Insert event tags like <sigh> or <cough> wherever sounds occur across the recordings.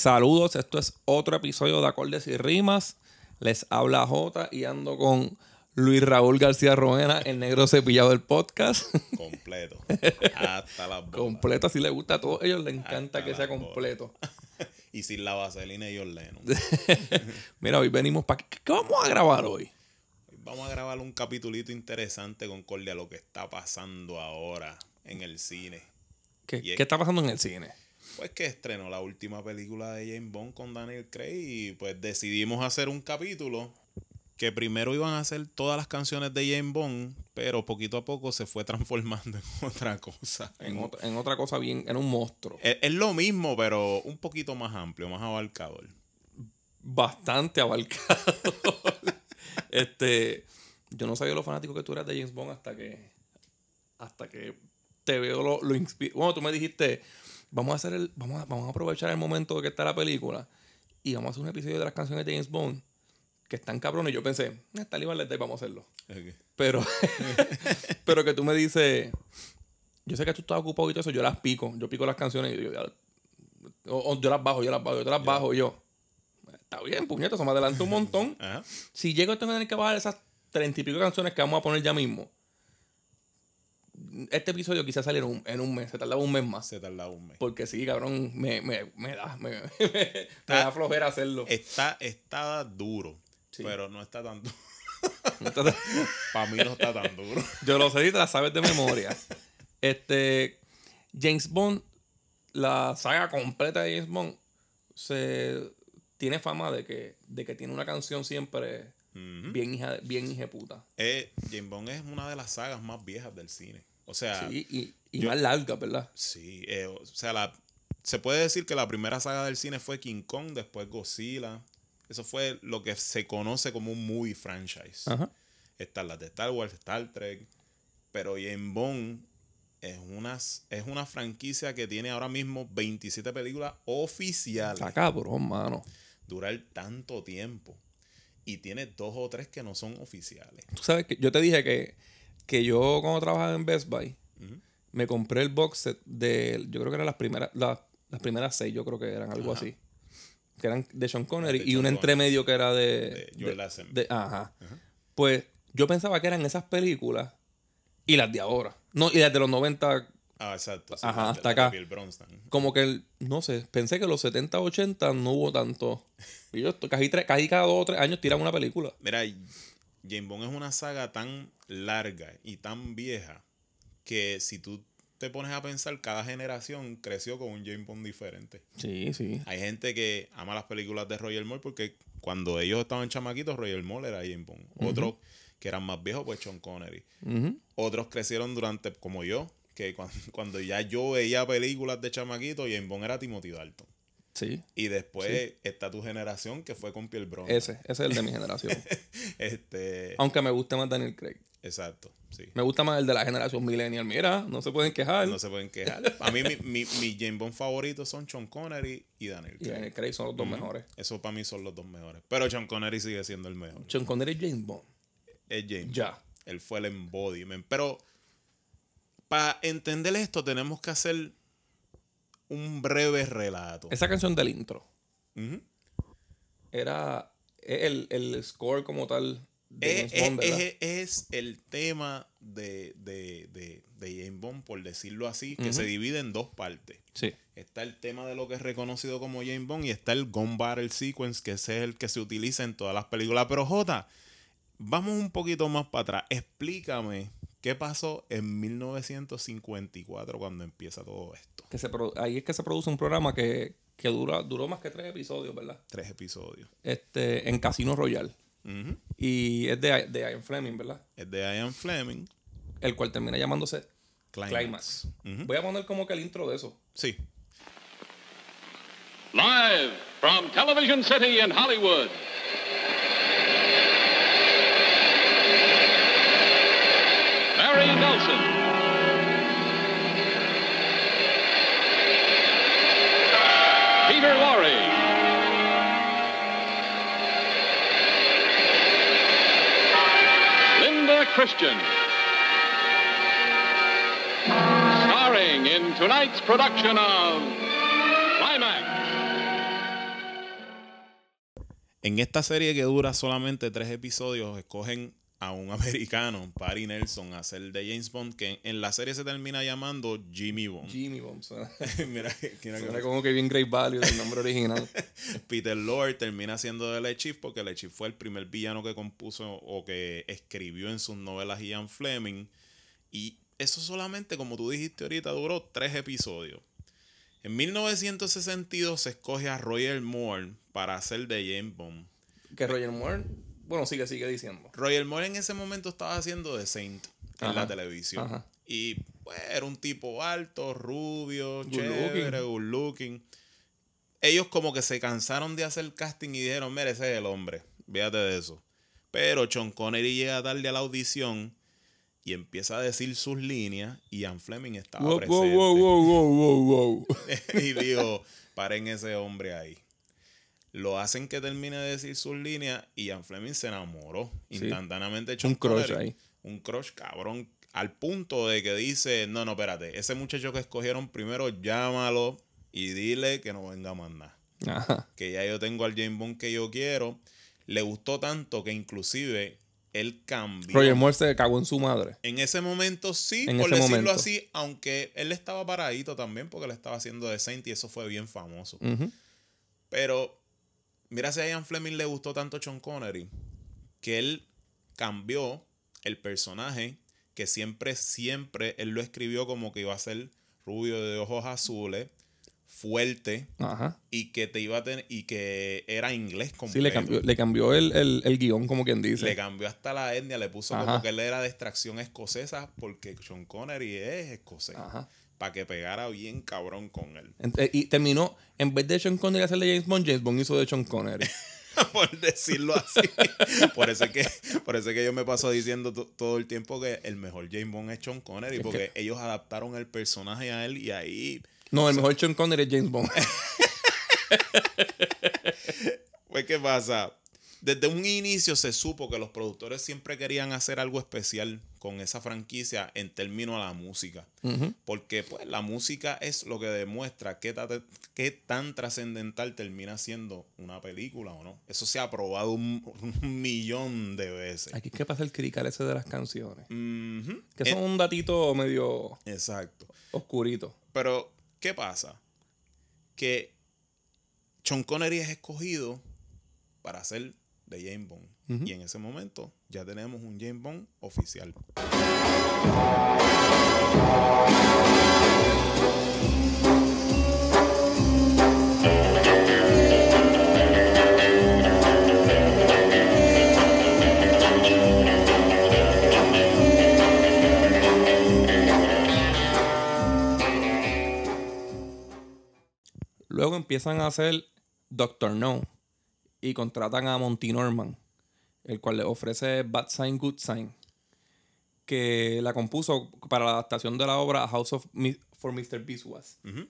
Saludos, esto es otro episodio de Acordes y Rimas. Les habla Jota y ando con Luis Raúl García Roena, el negro cepillado del podcast. <laughs> Completo. Hasta las bolas. completo, así le gusta a todos ellos, les encanta Hasta que sea completo. <laughs> y sin la vaselina y John Lennon. Mira, hoy venimos para... ¿Qué vamos a grabar hoy? Hoy Vamos a grabar un capitulito interesante con Cordia a lo que está pasando ahora en el cine. ¿Qué, es- qué está pasando en el cine? Pues que estrenó la última película de James Bond con Daniel Craig y pues decidimos hacer un capítulo que primero iban a hacer todas las canciones de James Bond, pero poquito a poco se fue <laughs> transformando en otra cosa. En, otra, en otra cosa bien, en un monstruo. Es, es lo mismo, pero un poquito más amplio, más abarcador. Bastante abarcado. <laughs> este, yo no sabía lo fanático que tú eras de James Bond hasta que, hasta que te veo lo, lo Bueno, tú me dijiste, vamos a hacer el, vamos a, vamos a aprovechar el momento de que está la película y vamos a hacer un episodio de las canciones de James Bond que están cabrones. Y yo pensé, "Eh, está Lee Day, vamos a hacerlo. Pero, <laughs> pero que tú me dices, yo sé que tú estás ocupado y todo eso, yo las pico, yo pico las canciones y yo, las bajo, yo las bajo, yo te las bajo y yo. Está bien, puñetas, me adelanta un montón. Si llego a tener que bajar esas treinta y pico canciones que vamos a poner ya mismo, este episodio quizás saliera en un, en un mes, se tardaba un mes más. Se tardaba un mes. Porque sí, cabrón, me, me, me da, me, <laughs> da flojera hacerlo. Está, está duro, Sí. pero no está tan duro. <laughs> <laughs> Para mí no está tan duro. Yo lo sé y te la sabes de memoria. Este. James Bond, la saga completa de James Bond, se tiene fama de que, de que tiene una canción siempre bien hija, bien hija puta. Eh, James Bond es una de las sagas más viejas del cine. O sea, Sí, y, y yo- más larga, ¿verdad? sí, eh, o sea, la, se puede decir que la primera saga del cine fue King Kong, después Godzilla. Eso fue lo que se conoce como un movie franchise. Ajá. Están las de Star Wars, Star Trek. Pero James Bond es una, es una franquicia que tiene ahora mismo 27 películas oficiales. Está cabrón, mano. Durar tanto tiempo. Y tiene dos o tres que no son oficiales. Tú sabes que yo te dije que, que yo cuando trabajaba en Best Buy, me compré el box set de, yo creo que eran las primeras, las, las primeras seis, yo creo que eran algo Ajá. así. Que eran de Sean Connery De y un Connery. entremedio que era de... De ajá. Pues yo pensaba que eran esas películas y las de ahora. No, y las de los 90, Ah, exacto. sí, Ajá, hasta acá. Como que, el- no sé, pensé que los 70, 80 no hubo tanto. Y yo casi, tres- casi cada dos o tres años tiran una película. Mira, James Bond es una saga tan larga y tan vieja que si tú te pones a pensar, cada generación creció con un James Bond diferente. Sí, sí. Hay gente que ama las películas de Roger Moore porque cuando ellos estaban chamaquitos, Roger Moore era James Bond. Otros que eran más viejos, pues Sean Connery. Otros crecieron durante, como yo, que cuando, <laughs> cuando ya yo veía películas de chamaquito, James Bond era Timothy Dalton. Sí. Y después está tu generación que fue con Pierre Brosnan. Ese, ese es el de mi generación. <laughs> Este, Aunque me guste más Daniel Craig. exacto, sí. Me gusta más el de la generación millennial. Mira, no se pueden quejar. No se pueden quejar. A mí mi, mi, mi James Bond favoritos son Sean Connery y Daniel y Craig. Daniel Craig son los dos mejores. Eso para mí son los dos mejores. Pero Sean Connery sigue siendo el mejor. Sean Connery y James Bond. Es James. Ya. Él fue el embodiment. Pero para entender esto tenemos que hacer un breve relato. Esa canción del intro era el, el score como tal de Es, James Bond, es- es- el tema de, de, de, de James Bond, por decirlo así, que se divide en dos partes. Sí. Está el tema de lo que es reconocido como James Bond y está el Gun Battle Sequence, que ese es el que se utiliza en todas las películas. Pero J, vamos un poquito más para atrás. Explícame qué pasó en 1954 cuando empieza todo esto. Que se ahí es que se produce un programa que, que dura, duró más que tres episodios, ¿verdad? Tres episodios. Este, en Casino Royale. Ujú. Y es de, de Ian Fleming, ¿verdad? Es de Ian Fleming. El cual termina llamándose Climax. Voy a poner como que el intro de eso. Sí. Live from Television City in Hollywood. Peter Lorre. Linda Christian. Starring in tonight's production of Climax. En esta serie que dura solamente tres episodios, escogen a un <laughs> americano, Barry Nelson, a hacer de James Bond, que en la serie se termina llamando Jimmy Bond. Jimmy Bond. Suena, <laughs> mira, mira que- como que bien Great Value el nombre original. <laughs> Peter Lord termina siendo de Le Chief porque Le Chief fue el primer villano que compuso o que escribió en sus novelas Ian Fleming. Y eso solamente, como tú dijiste ahorita, duró tres episodios. En 1962 se escoge a Roger Moore para hacer de James Bond. que Roger Moore, bueno, sigue, sigue diciendo. Roger Moore en ese momento estaba haciendo The Saint en Ajá, la televisión. ajá. Y pues, era un tipo alto, rubio, Good chévere, looking. good looking. Ellos como que se cansaron de hacer casting y dijeron, mire, ese es el hombre. Fíjate de eso. Pero Sean Connery llega tarde a la audición y empieza a decir sus líneas y Ian Fleming estaba Wow, presente. wow, wow, wow, wow, wow, <laughs> wow. y digo, paren ese hombre ahí. Lo hacen que termine de decir sus líneas y Ian Fleming se enamoró Sí. instantáneamente. Un crush ahí. Un crush cabrón. Al punto de que dice, no, no, espérate, ese muchacho que escogieron primero, llámalo y dile que no venga más nada. Ajá. Que ya yo tengo al James Bond que yo quiero. Le gustó tanto que inclusive él cambió. Roger Moore se cagó en su madre. En ese momento sí, En por decirlo momento. así, aunque él estaba paradito también porque le estaba haciendo de Saint y eso fue bien famoso. Pero mira si a Ian Fleming le gustó tanto Sean Connery que él cambió el personaje que siempre, siempre él lo escribió como que iba a ser rubio de ojos azules, fuerte Ajá. y que te iba a tener y que era inglés completo. Sí, le cambió, le cambió el, el, el guion, como quien dice. Le cambió hasta la etnia, le puso Ajá. como que él era de extracción escocesa porque Sean Connery es escocés. Para que pegara bien cabrón con él. Eh, Y terminó, en vez de Sean Connery hacerle James Bond, James Bond hizo de Sean Connery. <laughs> por decirlo así. por, eso es que, por eso es que yo me paso diciendo to- todo el tiempo que el mejor James Bond es Sean Connery, Es porque ellos adaptaron el personaje a él y ahí, No, el mejor Sean Connery es James Bond. <laughs> pues, ¿qué pasa? Desde un inicio se supo que los productores siempre querían hacer algo especial con esa franquicia en términos a la música. Porque pues la música es lo que demuestra qué, ta- qué tan trascendental termina siendo una película o no. Eso se ha probado un, un millón de veces. Aquí es que pasa el crical ese de las canciones. Que Eh, son un datito medio Exacto. oscurito. Pero, ¿qué pasa? Que Sean Connery es escogido para ser de James Bond. Y en ese momento ya tenemos un James Bond oficial. Luego empiezan a hacer Doctor No y contratan a Monty Norman, el cual le ofrece Bad Sign, Good Sign, que la compuso para la adaptación de la obra House of Mi- for Mr. Ujú.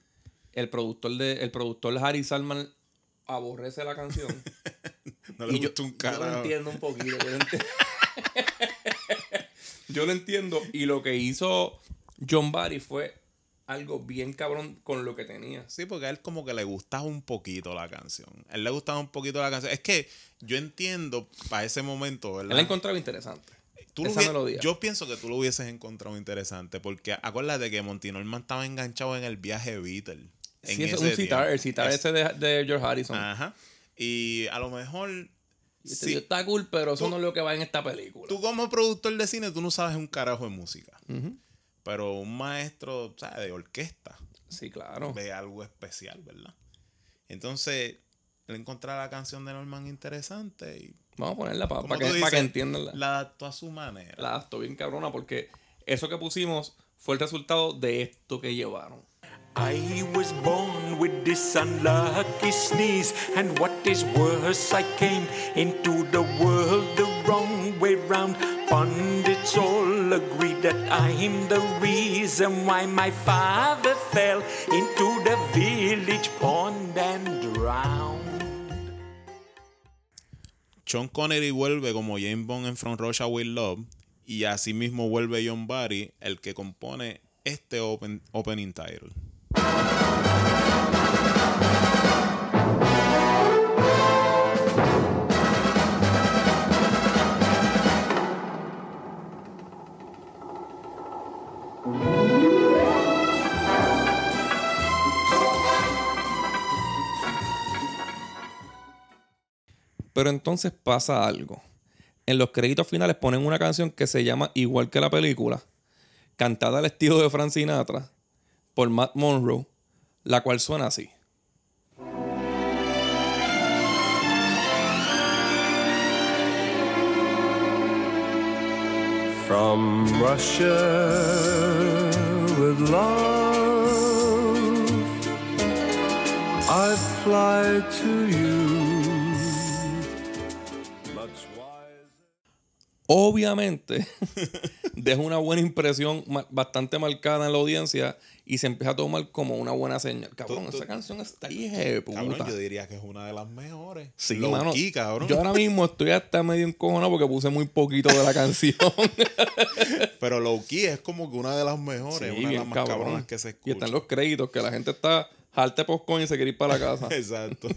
El productor de el productor Harry Salman aborrece la canción. <laughs> No le y yo, gusta un yo lo entiendo un poquito. Yo lo, enti- <laughs> <laughs> Yo lo entiendo. Y lo que hizo John Barry fue algo bien cabrón con lo que tenía. Sí, porque a él como que le gustaba un poquito la canción. A él le gustaba un poquito la canción. Es que yo entiendo para ese momento, ¿verdad? Él la encontraba interesante. Tú lo esa melodía. Yo pienso que tú lo hubieses encontrado interesante porque acuérdate que Monty Norman estaba enganchado en el viaje Beatle. Sí, es un citar, el citar Es- ese de, de George Harrison. Ajá. Y a lo mejor este sí, está cool, pero eso no es lo que va en esta película. tú como productor de cine tú no sabes un carajo de música. Pero un maestro ¿sabes? de orquesta Sí, claro. ve algo especial, ¿verdad? Entonces, él encontraba la canción de Norman interesante y Vamos a ponerla para que, pa' que entiendan la, la adaptó a su manera. la adaptó bien cabrona, porque eso que pusimos fue el resultado de esto que llevaron. I was born with this unlucky sneeze, and what is worse, I came into the world the wrong way round. Pundits all agree that I'm the reason why my father fell into the village pond and drowned. Sean Connery vuelve como James Bond en From Russia with Love y asimismo vuelve John Barry, el que compone este open- opening title. Pero entonces pasa algo. En los créditos finales ponen una canción que se llama igual que la película, cantada al estilo de Frank Sinatra, por Matt Monroe, la cual suena así. I fly to you. Obviamente, <laughs> deja una buena impresión bastante marcada en la audiencia y se empieza a tomar como una buena señal. Cabrón, Tú- tú- esa canción está ahí puta. Cabrón, yo diría que es una de las mejores. Sí, Low mano. key, cabrón. Yo ahora mismo estoy hasta medio encojonado porque puse muy poquito de la canción. <laughs> Pero low key es como que una de las mejores, Sí, una de las más cabrón. cabronas que se Y escucha. están los créditos que la gente está harta postcoin y se quiere ir para la casa. <laughs> Exacto.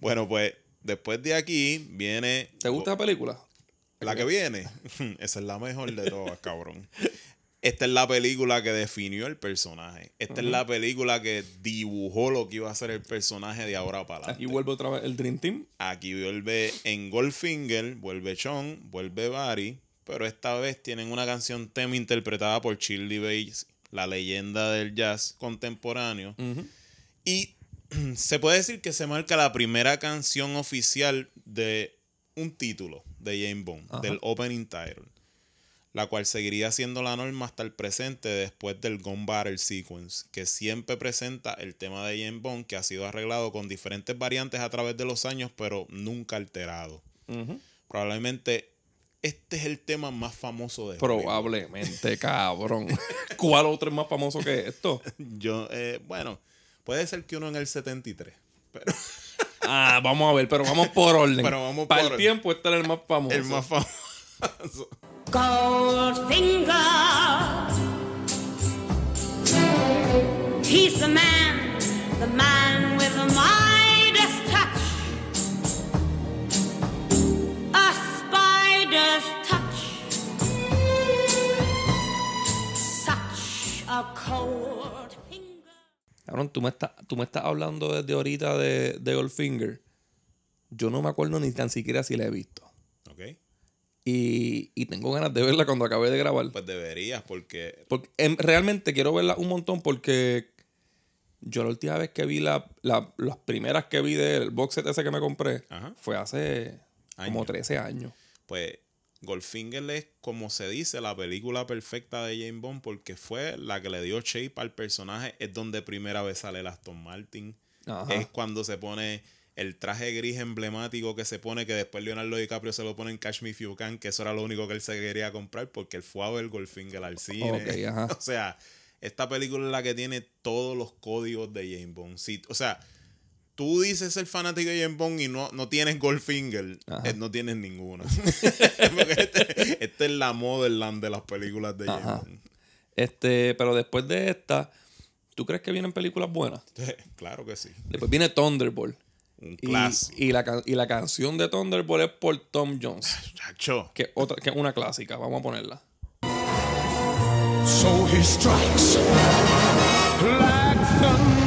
bueno, pues después de aquí viene. ¿Te gusta la película? La que viene. <laughs> Esa es la mejor de todas, cabrón. Esta es la película que definió el personaje. Esta es la película que dibujó lo que iba a ser el personaje de ahora para Aquí adelante. vuelve otra vez el Dream Team. Aquí vuelve en Goldfinger, vuelve Sean, vuelve Barry, pero esta vez tienen una canción tema interpretada por Shirley Bassey, la leyenda del jazz contemporáneo. Y <clears throat> se puede decir que se marca la primera canción oficial de un título de James Bond, Ajá. del opening title, la cual seguiría siendo la norma hasta el presente después del Gun Battle Sequence, que siempre presenta el tema de James Bond que ha sido arreglado con diferentes variantes a través de los años, pero nunca alterado. Probablemente este es el tema más famoso de Hollywood. Probablemente, cabrón. <laughs> ¿Cuál otro es más famoso que esto? <laughs> Yo, eh, bueno, puede ser que uno en el 73, pero Ah, vamos a ver, pero vamos por orden. Pero vamos Para por el orden. tiempo, este era el más famoso. el más famoso. <laughs> Goldfinger. He's the man, the man with the Midas touch. A spider's touch. Such a cold. Cabrón, tú me, estás, tú me estás hablando desde ahorita de, de Goldfinger. Yo no me acuerdo ni tan siquiera si la he visto. ok, Y, y tengo ganas de verla cuando acabe de grabar. pues deberías, porque Porque em, realmente quiero verla un montón porque yo la última vez que vi la, la- las primeras que vi del box set ese que me compré Ajá. fue hace como Años. 13 años. pues Goldfinger es, como se dice, la película perfecta de James Bond porque fue la que le dio shape al personaje. Es donde primera vez sale el Aston Martin. Ajá. Es cuando se pone el traje gris emblemático que se pone, que después Leonardo DiCaprio se lo pone en Catch Me If You Can, que eso era lo único que él se quería comprar porque él fue a ver Goldfinger al cine. <laughs> O sea, esta película es la que tiene todos los códigos de James Bond. Sí, o sea, tú dices ser fanático de James Bond y no, no tienes Goldfinger, eh, no tienes ninguna. <laughs> Porque este, este es la Motherland de las películas de James. Bond. Este, pero después de esta, ¿tú crees que vienen películas buenas? <laughs> claro que sí. Después viene Thunderbolt. Un Y, clásico. y la, y la canción de Thunderbolt es por Tom Jones, Chacho. que, otra, que es una clásica. Vamos a ponerla. So he strikes like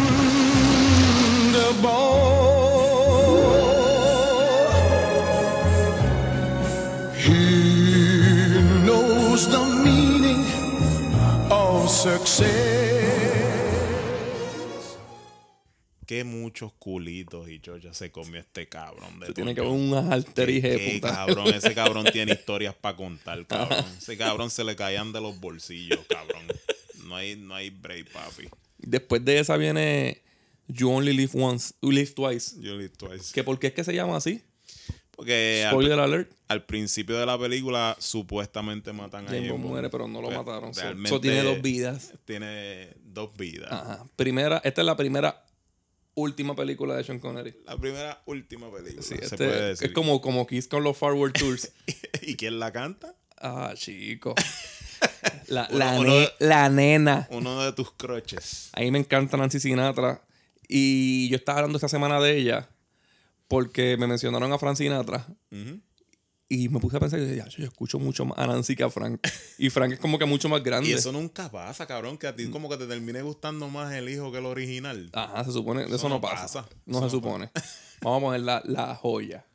He knows the meaning of success. Qué muchos culitos y chochas se comió este cabrón. De Tú tienes que Jones. un alterije Qué puta. cabrón, ese cabrón tiene <laughs> historias para contar, cabrón. Ese cabrón se le caían de los bolsillos, cabrón. No hay, no hay break, papi. Después de esa viene You Only Live Once, You Live Twice. Yo le twice. ¿Que ¿Por qué es que se llama así? Porque al, Spoiler alert. al principio de la película supuestamente matan a James James Bond Bond. muere, pero no lo Pero mataron. So- realmente so tiene dos vidas. Tiene dos vidas. Ajá. Primera, esta es la primera última película de Sean Connery. La primera última película, Sí, se este puede decir. es como, como Kiss con los Forward Tours. <laughs> ¿Y quién la canta? ah, chico. <laughs> La, Uno- la, uno- ne- la nena. Uno de tus croches. A mí me encanta Nancy Sinatra. Y yo estaba hablando esta semana de ella porque me mencionaron a Frank Sinatra. Ujú. Y me puse a pensar, y dije, "Ya, yo escucho mucho más a Nancy que a Frank. Y Frank es como que mucho más grande. Y eso nunca pasa, cabrón, que a ti como que te termine gustando más el hijo que el original. Ajá, se supone, eso, no no pasa. pasa. No Eso se no supone. Vamos a poner la, la joya.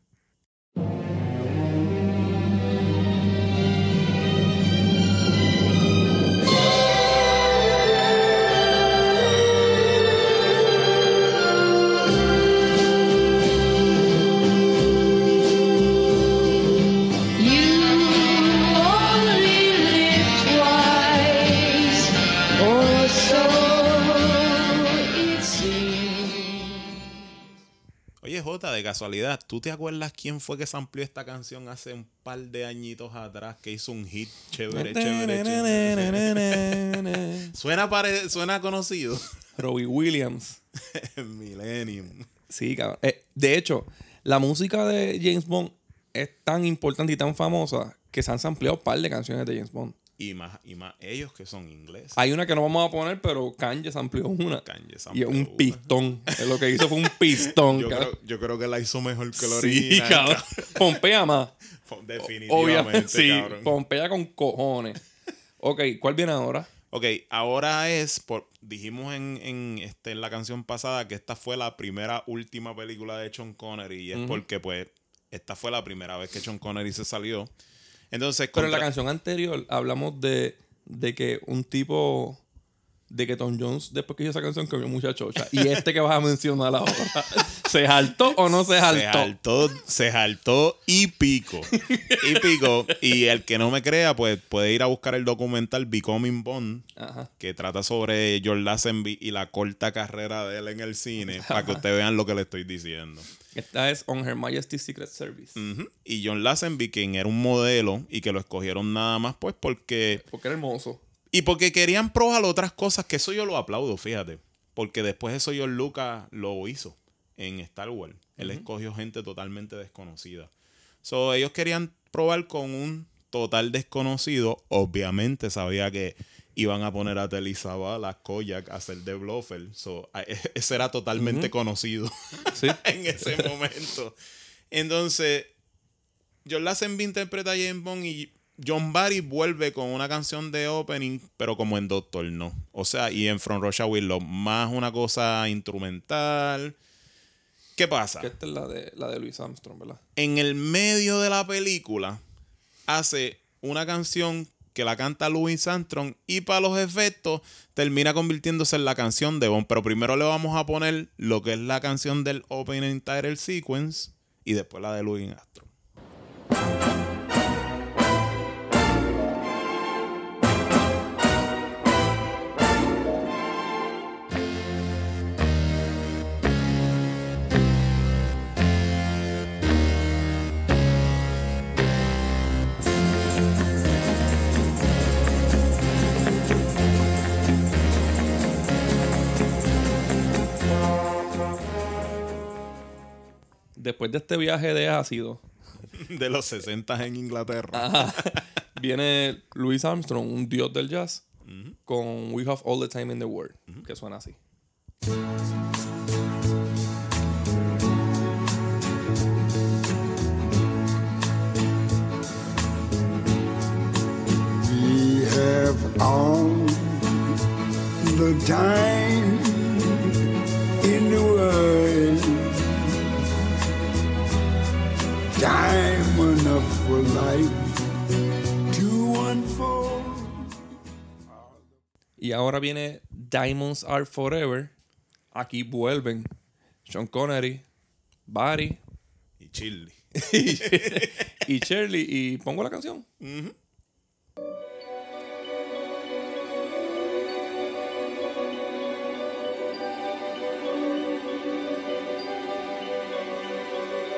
De casualidad, ¿tú te acuerdas quién fue que samplió esta canción hace un par de añitos atrás que hizo un hit chévere, chévere, chévere? <laughs> Suena, pare- suena conocido. Robbie Williams. <laughs> Millennium. Sí, cabrón. Eh, de hecho, la música de James Bond es tan importante y tan famosa que se han sampleado un par de canciones de James Bond. Y más, y más ellos que son ingleses. Hay una que no vamos a poner, pero Kanye sampleó una. Kanye y sampleó es un una. pistón. Lo que hizo fue un <laughs> pistón. Yo creo, yo creo que la hizo mejor que la sí, original. cabrón. Pompea más. <laughs> Definitivamente, Obviamente, <laughs> sí. cabrón. Pompea con cojones. Ok, ¿cuál viene ahora? Ok, ahora es, por, dijimos en, en, este, en la canción pasada que esta fue la primera última película de Sean Connery y es porque pues esta fue la primera vez que Sean Connery se salió. Entonces, Pero en la canción anterior hablamos de, de que un tipo. De que Tom Jones, después que hizo esa canción, comió mucha chocha. Y este que vas a mencionar ahora, <laughs> ¿se jaltó o no se se jaltó? saltó, se saltó y pico. y pico. Y el que no me crea, pues puede ir a buscar el documental Becoming Bond, Ajá. que trata sobre George Lazenby y la corta carrera de él en el cine, para que ustedes vean lo que le estoy diciendo. Esta es On Her Majesty's Secret Service. Y John Lazenby, quien era un modelo y que lo escogieron nada más, pues porque. Porque era hermoso. Y porque querían probar otras cosas, que eso yo lo aplaudo, fíjate. Porque después eso John Lucas lo hizo en Star Wars. Él escogió gente totalmente desconocida. So, ellos querían probar con un total desconocido. Obviamente sabía que iban a poner a Telly Savalas, Koyak a hacer de Blofeld. So, a- <laughs> ese era totalmente conocido Sí. <laughs> en ese momento. Entonces, John Lazenby interpreta a James Bond y John Barry vuelve con una canción de opening, pero como en Doctor No. O sea, y en From Russia with Love, más una cosa instrumental. ¿Qué pasa? Que esta es la de, la de Louis Armstrong, ¿verdad? En el medio de la película hace una canción que la canta Louis Armstrong y para los efectos termina convirtiéndose en la canción de Bond. Pero primero le vamos a poner lo que es la canción del opening title sequence y después la de Louis Armstrong. Después de este viaje de ácido, De los 60 en Inglaterra. ajá, viene Louis Armstrong, un dios del jazz, con We Have All the Time in the World, que suena así. We have all the time in the world. Time enough for life to unfold. Y ahora viene Diamonds Are Forever. Aquí vuelven Sean Connery, Barry Y Chile. <laughs> y Shirley. Y pongo la canción.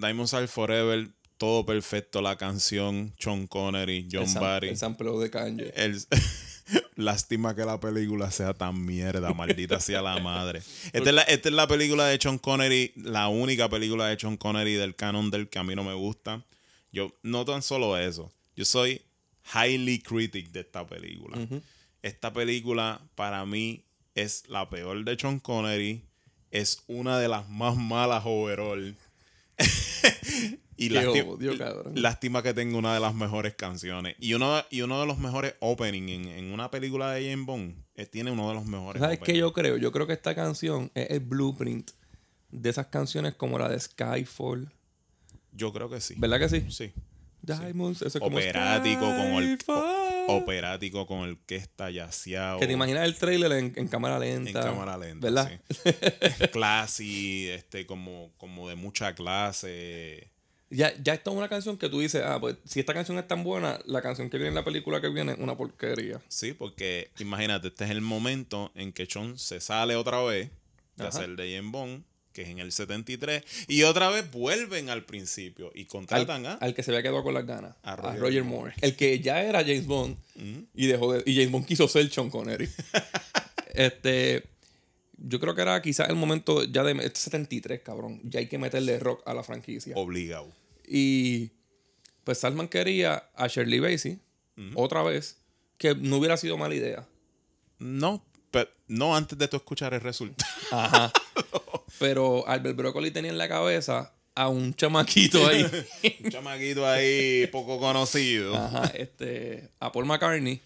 Diamonds Are Forever todo perfecto, la canción, Sean Connery, John el, Barry. el sampleo de Kanye. El- <laughs> Lástima que la película sea tan mierda, <laughs> maldita sea la madre. Esta es la, esta es la película de Sean Connery, la única película de Sean Connery del canon del que a mí no me gusta. Yo, no tan solo eso, yo soy highly critic de esta película. Esta película para mí es la peor de Sean Connery, es una de las más malas overall. <laughs> y lástima que tenga una de las mejores canciones. Y uno, y uno de los mejores opening en, en una película de James Bond. eh, tiene uno de los mejores. ¿Sabes qué openings. yo creo? Yo creo que esta canción es el blueprint de esas canciones como la de Skyfall. Yo creo que sí. ¿Verdad que sí? Sí. Diamonds, eso es como Operático con el. Operático con el que está yaceado. Que te imaginas el trailer en, en cámara lenta. En cámara lenta. ¿Verdad? sí. <laughs> Classy, este, como, como de mucha clase. Ya, ya esta es una canción que tú dices, ah, pues si esta canción es tan buena, la canción que viene en la película que viene es una porquería. Sí, porque imagínate, este es el momento en que Sean se sale otra vez de Ajá. hacer de James Bond, que es en el 73, y otra vez vuelven al principio y Al, contratan a... al que se había quedado con las ganas. A A Roger Moore. El que ya era James Bond y dejó de. Y James Bond quiso ser Sean Connery. <laughs> este. Yo creo que era quizás el momento ya de. Este 73, cabrón. Ya hay que meterle rock a la franquicia. Obligado. Y pues Salman quería a Shirley Bassey otra vez, que no hubiera sido mala idea. No, pero no antes de tú escuchar el resultado. Ajá. <laughs> Pero Albert Broccoli tenía en la cabeza a un chamaquito <laughs> ahí. Un chamaquito ahí poco conocido. Ajá, este, a Paul McCartney.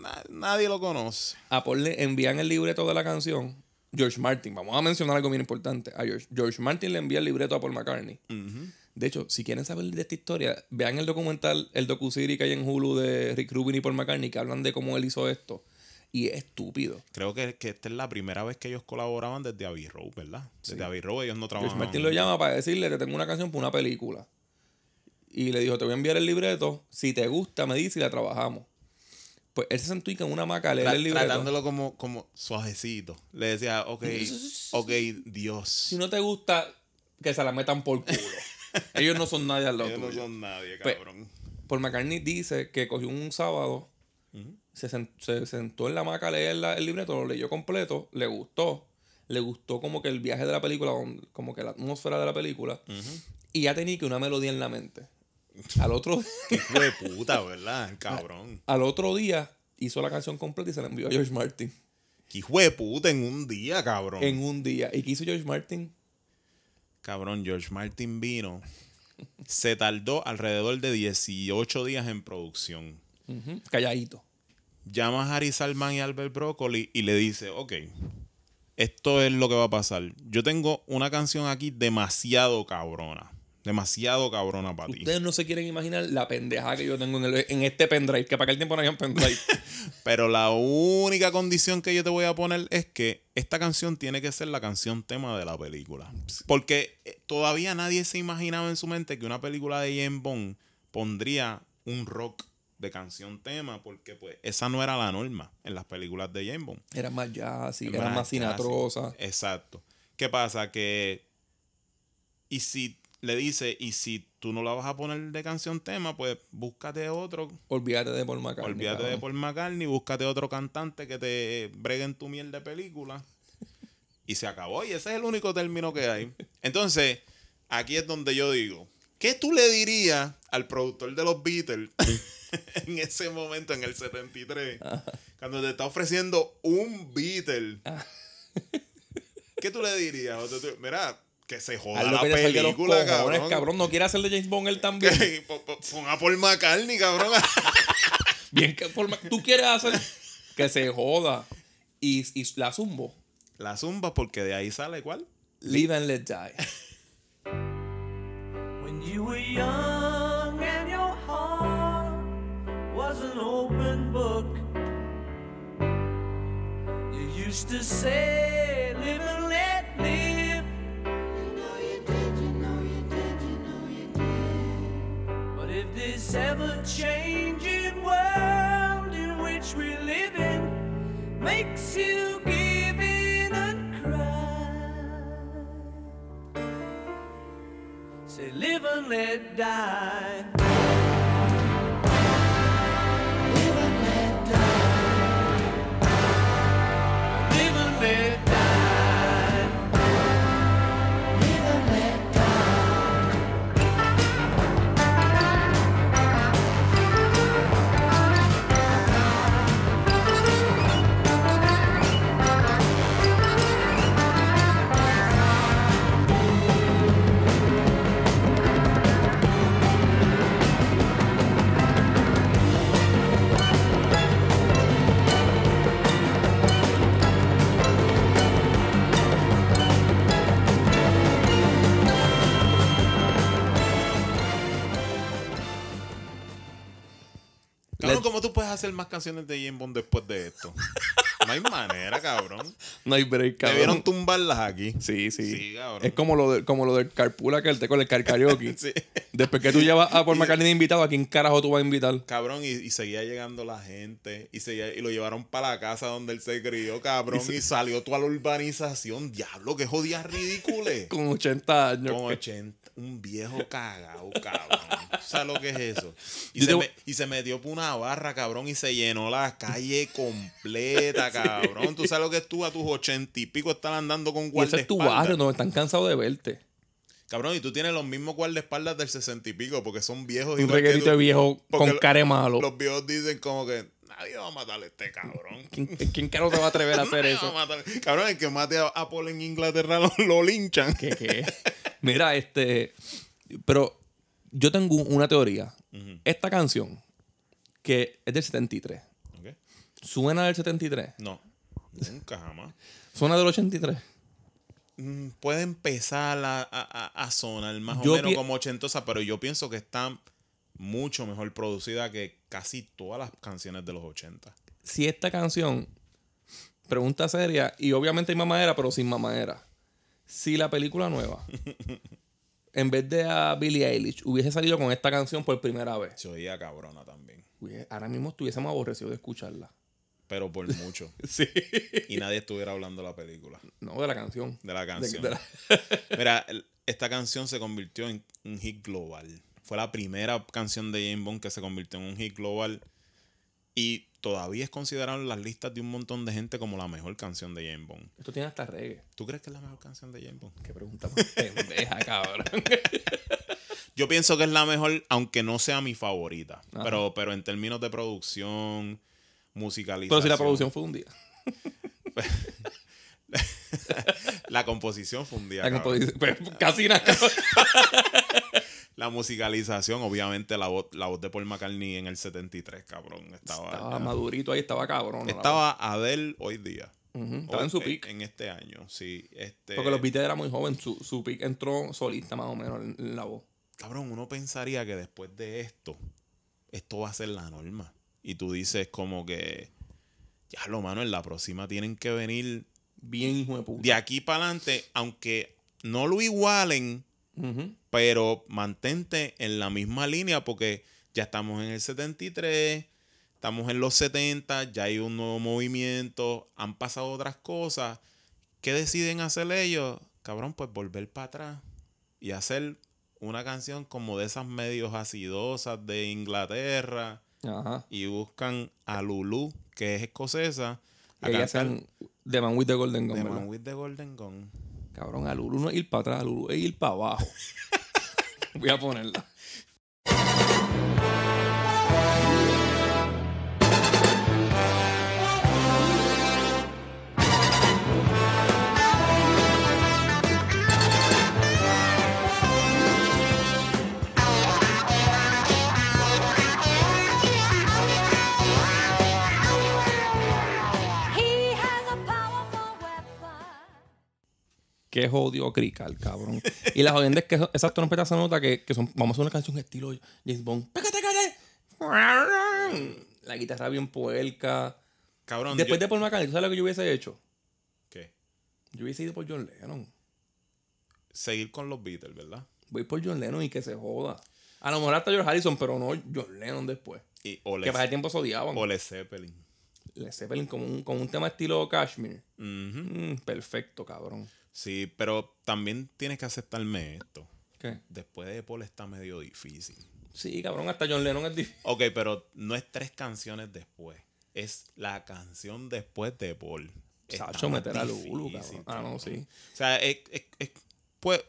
Na- nadie lo conoce. A Paul le envían el libreto de la canción. George Martin, vamos a mencionar algo bien importante. A George, George Martin le envía el libreto a Paul McCartney. De hecho, si quieren saber de esta historia, vean el documental, el docuserie que hay en Hulu de Rick Rubin y Paul McCartney, que hablan de cómo él hizo esto. Y es estúpido. Creo que, que esta es la primera vez que ellos colaboraban desde Abbey Road, ¿verdad? Desde Abbey Road ellos no trabajaban. Martin lo llama para decirle, te tengo una canción para una película. Y le dijo, te voy a enviar el libreto. Si te gusta, me dice y la trabajamos. Pues él se sentó en una maca a leer Tra- el libreto. tratándolo como, como suavecito. Le decía, ok, ok, Dios. Si no te gusta, que se la metan por culo. <laughs> Ellos no son nadie al lado Ellos no son nadie, Pues, cabrón. Paul McCartney dice que cogió un sábado, se, se sentó en la maca a leer la- el libreto, lo leyó completo, le gustó. Le gustó como que el viaje de la película, como que la atmósfera de la película. Y ya tenía que una melodía en la mente. <laughs> Al otro, Qué hijo de puta, ¿verdad? <laughs> Cabrón. al otro día hizo la canción completa y se la envió a George Martin. Qué hijo de puta en un día, cabrón. En un día. ¿Y qué hizo George Martin? Cabrón, George Martin vino. Se tardó alrededor de 18 días en producción. Calladito. Llama a Harry Salman y Albert Broccoli y le dice, ok, esto es lo que va a pasar. Yo tengo una canción aquí demasiado cabrona. Demasiado cabrona para ti. Ustedes no se quieren imaginar la pendeja que yo tengo en, el- en este pendrive, que para aquel tiempo no había pendrive. <laughs> Pero la única condición que yo te voy a poner es que esta canción tiene que ser la canción tema de la película. Porque eh, todavía nadie se imaginaba en su mente que una película de James Bond pondría un rock de canción tema, porque pues esa no era la norma en las películas de James Bond. Era más jazzy, Es era más sinatrosa. Exacto. ¿Qué pasa? Que. Y si le dice, y si tú no la vas a poner de canción tema, pues búscate otro. Olvídate de Paul McCartney. Olvídate de cabrón. Paul McCartney, búscate otro cantante que te bregue en tu miel de película. <laughs> Y se acabó. Y ese es el único término que hay. Entonces, aquí es donde yo digo, ¿qué tú le dirías al productor de los Beatles <laughs> en ese momento, en el 73, cuando te está ofreciendo un Beatle? ¿Qué tú le dirías? O sea, tú- Mira, que se joda la película, cojones, cabrón. cabrón. No quiere hacer de James Bond él también. <laughs> Que- po- po- Pon a Paul McCartney, cabrón. <laughs> Bien que Paul Mac- Tú quieres hacer que se joda. Y, y la zumbo. La zumba, porque de ahí sale cuál. Live and let die. You were young and your heart was an open book, you used to say, Live and let live. You know you did, you know you did, you know you did. But if this ever changing world in which we live in makes you and cry. Say, Cabrón, ¿cómo tú puedes hacer más canciones de James Bond después de esto? No hay manera, cabrón. <laughs> No hay break, cabrón. Debieron tumbarlas aquí. Sí, sí. Sí, cabrón. Es como lo, de, como lo del carpool aquel, te con el car karaoke. <laughs> Sí. Después que tú llevas a Paul <laughs> McCartney de invitado, ¿a quién carajo tú vas a invitar? Cabrón, y, y seguía llegando la gente. Y, seguía, y lo llevaron para la casa donde él se crió, cabrón. Y, salió toda la urbanización. Diablo, qué jodida ridícula. Con 80 años. Con 80. Un viejo cagado, cabrón. ¿Sabes lo que es eso? Y, se, te- me- y se metió por una barra, cabrón, y se llenó la calle completa, <laughs> cabrón. Tú sabes lo que es tú a tus ochenta y pico estar andando con Y ese es tu guardaespaldas. barrio, donde están cansados de verte. Cabrón, y tú tienes los mismos guardaespaldas del sesenta y pico, porque son viejos Un igual que reguerito de viejo con care malo. Los viejos dicen como que nadie va a matar a este cabrón. <laughs> ¿Quién, quién carajo se va a atrever a <laughs> hacer eso? a Cabrón, el que mate a Apple en Inglaterra lo, lo linchan. ¿Qué, qué? Mira, este. Pero yo tengo una teoría. Esta canción, que es del 73, Ok. ¿suena del 73? No, nunca jamás. ¿Suena del 83? Mm, Puede empezar a, a- a- sonar más Yo o menos como ochentosa, pero yo pienso que está mucho mejor producida que casi todas las canciones de los 80. Si esta canción, pregunta seria, y obviamente hay mamadera, pero sin mamadera. Si la película nueva, <laughs> en vez de a Billie Eilish, hubiese salido con esta canción por primera vez, Se oía cabrona también, hubiese- ahora mismo estuviésemos aborrecidos de escucharla. pero por mucho. <laughs> Sí. y nadie estuviera hablando de la película, No, de la canción. de la canción. de la- <laughs> Mira, el- esta canción se convirtió en un hit global. Fue la primera canción de James Bond que se convirtió en un hit global. Y todavía es considerado en las listas de un montón de gente como la mejor canción de James Bond. Esto tiene hasta reggae. ¿Tú crees que es la mejor canción de James Bond? Qué pregunta más pendeja, cabrón. <laughs> Yo pienso que es la mejor, aunque no sea mi favorita. Ajá. Pero, pero en términos de producción, musicalización. Pero si la producción fue un día. <laughs> La composición fue un día. La composición- pues, casi nada. <laughs> La musicalización, obviamente, la voz, la voz de Paul McCartney en el 73, cabrón. Estaba, Estaba madurito ahí, estaba cabrón. estaba Adele hoy día. Estaba en su en- pick. En este año, sí. Este, Porque los Beatles era muy joven. Su, su pick entró solista más o menos en, en la voz. Cabrón, uno pensaría que después de esto, esto va a ser la norma. Y tú dices como que, ya lo mano, en la próxima tienen que venir Bien hijo de puta. de aquí para adelante, aunque no lo igualen, Pero mantente en la misma línea porque ya estamos en el 73, estamos en los 70, ya hay un nuevo movimiento, han pasado otras cosas. ¿Qué deciden hacer ellos? Cabrón, pues volver para atrás y hacer una canción como de esas medios acidosas de Inglaterra Ajá. y buscan a Lulu, que es escocesa, a Y cantar hacen The Man with the Golden Gun. Man with the Golden Gun. Cabrón, a Lulu no es ir para atrás, a Lulu es ir para abajo. <laughs> Voy a ponerla. Qué jodido crical, cabrón. Y la jodienda es que eso- esas trompetas se nota que, que son. Vamos a hacer una canción estilo James Bond. La guitarra bien puerca. Cabrón, Después yo- de Paul McCartney, ¿tú sabes lo que yo hubiese hecho? ¿Qué? Yo hubiese ido por John Lennon. Seguir con los Beatles, ¿verdad? Voy por John Lennon y que se joda. A lo mejor hasta George Harrison, pero no John Lennon después. Y, o, Que para el tiempo se odiaban. o Led Zeppelin. Led Zeppelin con un, con un tema estilo Kashmir. Mm, perfecto, cabrón. Sí, pero también tienes que aceptarme esto. ¿Qué? Después de Paul está medio difícil. Sí, cabrón, hasta John Lennon es difícil. Ok, pero no es tres canciones después. Es la canción después de Paul. Sacho, meter a Lulu, cabrón. Ah, no, sí. O sea, es- es- es- puede,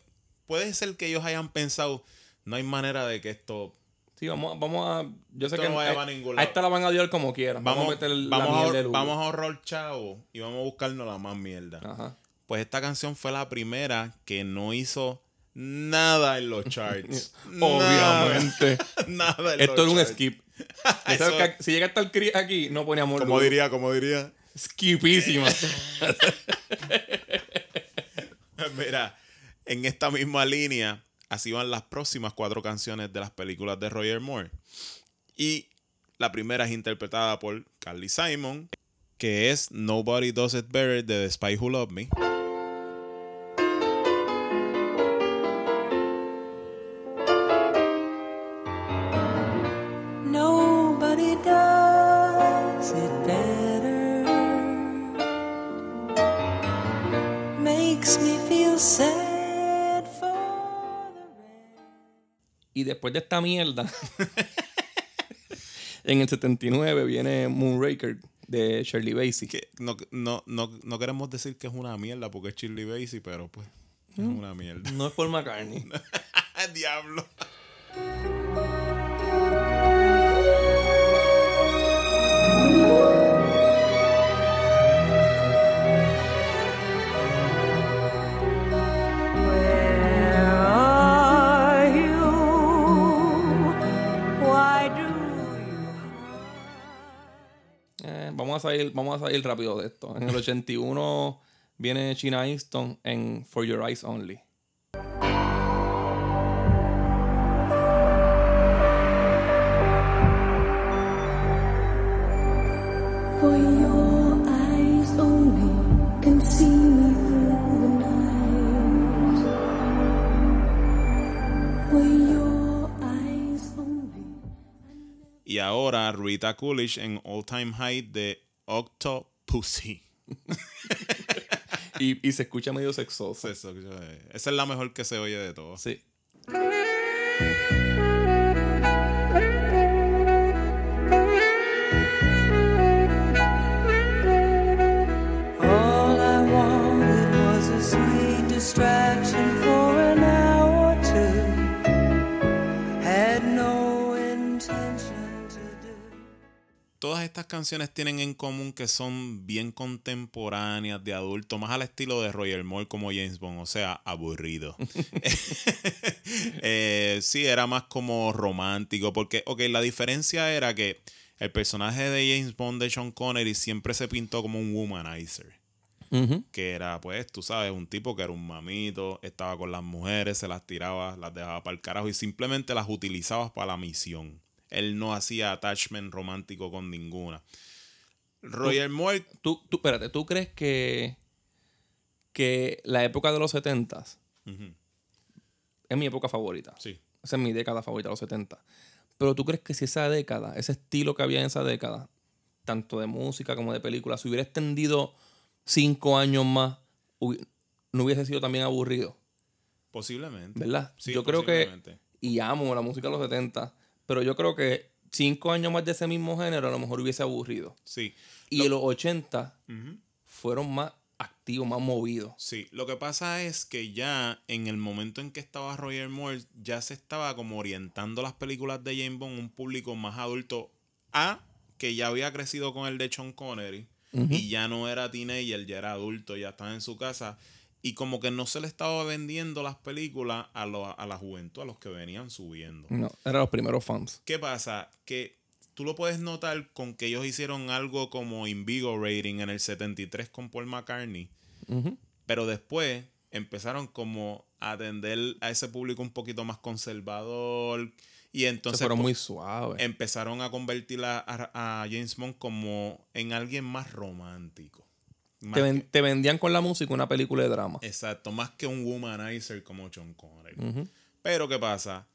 puede ser que ellos hayan pensado, no hay manera de que esto... Sí, vamos, a- vamos a. Yo sé Esto que no vaya para ningún a lado. esta la van a odiar como quieran. Vamos, Vamos, a meter vamos, la a, de Lulu. vamos a ahorrar chavo y vamos a buscarnos la más mierda. Ajá. Pues esta canción fue la primera que no hizo nada en los charts. <laughs> Obviamente. Nada, <laughs> nada en Esto los era un charts. skip. <laughs> Eso- Eso que- si llega hasta el Chris aquí, no poníamos como diría, como diría. Skipísima. Mira, en esta misma línea, así van las próximas cuatro canciones de las películas de Roger Moore. Y la primera es interpretada por Carly Simon, que es Nobody Does It Better de The Spy Who Loved Me. Después de esta mierda, <laughs> en el 79 viene Moonraker de Shirley Bassey. Que no, no, no, no queremos decir que es una mierda porque es Shirley Bassey, pero pues es una mierda. No es Paul McCartney. <laughs> Diablo. Eh, vamos, a salir, vamos a salir rápido de esto. En el <laughs> 81 viene China Easton en For Your Eyes Only. Rita Coolidge en All Time High de Octopussy. <laughs> Y, y se escucha medio sexoso. Eso, eh, esa es la mejor que se oye de todos. Sí. Estas canciones tienen en común que son bien contemporáneas, de adulto, más al estilo de Roger Moore como James Bond, o sea, aburrido. <laughs> <laughs> Eh, sí, era más como romántico, porque, ok, la diferencia era que el personaje de James Bond de Sean Connery siempre se pintó como un womanizer. Que era, pues, tú sabes, un tipo que era un mamito, estaba con las mujeres, se las tiraba, las dejaba para el carajo y simplemente las utilizaba para la misión. Él no hacía attachment romántico con ninguna. Roger Moore, Tú, tú, espérate, ¿tú crees que, que la época de los 70s Ujú, es mi época favorita? sí, Esa es mi década favorita, los 70. Pero tú crees que si esa década, ese estilo que había en esa década, tanto de música como de película, se hubiera extendido cinco años más, no hubiese sido también aburrido, posiblemente. ¿verdad? Sí, yo creo que, y amo la música de los 70, pero yo creo que cinco años más de ese mismo género a lo mejor hubiese aburrido. Sí. Y Lo- los 80 Ujú. fueron más activos, más movidos. Sí, lo que pasa es que ya en el momento en que estaba Roger Moore, ya se estaba como orientando las películas de James Bond a un público más adulto. A, que ya había crecido con el de Sean Connery y ya no era teenager, ya era adulto, ya estaba en su casa. Y como que no se le estaba vendiendo las películas a, lo- a la juventud, a los que venían subiendo. No, eran los primeros fans. ¿Qué pasa? Que tú lo puedes notar con que ellos hicieron algo como Invigorating en el 73 con Paul McCartney. Pero después empezaron como a atender a ese público un poquito más conservador. Y Se entonces fueron pues, muy suaves. empezaron a convertir a, a- a James Bond como en alguien más romántico. Te, ven- que- te vendían con la música una película de drama. exacto, más que un womanizer como John Connery. Pero ¿qué pasa?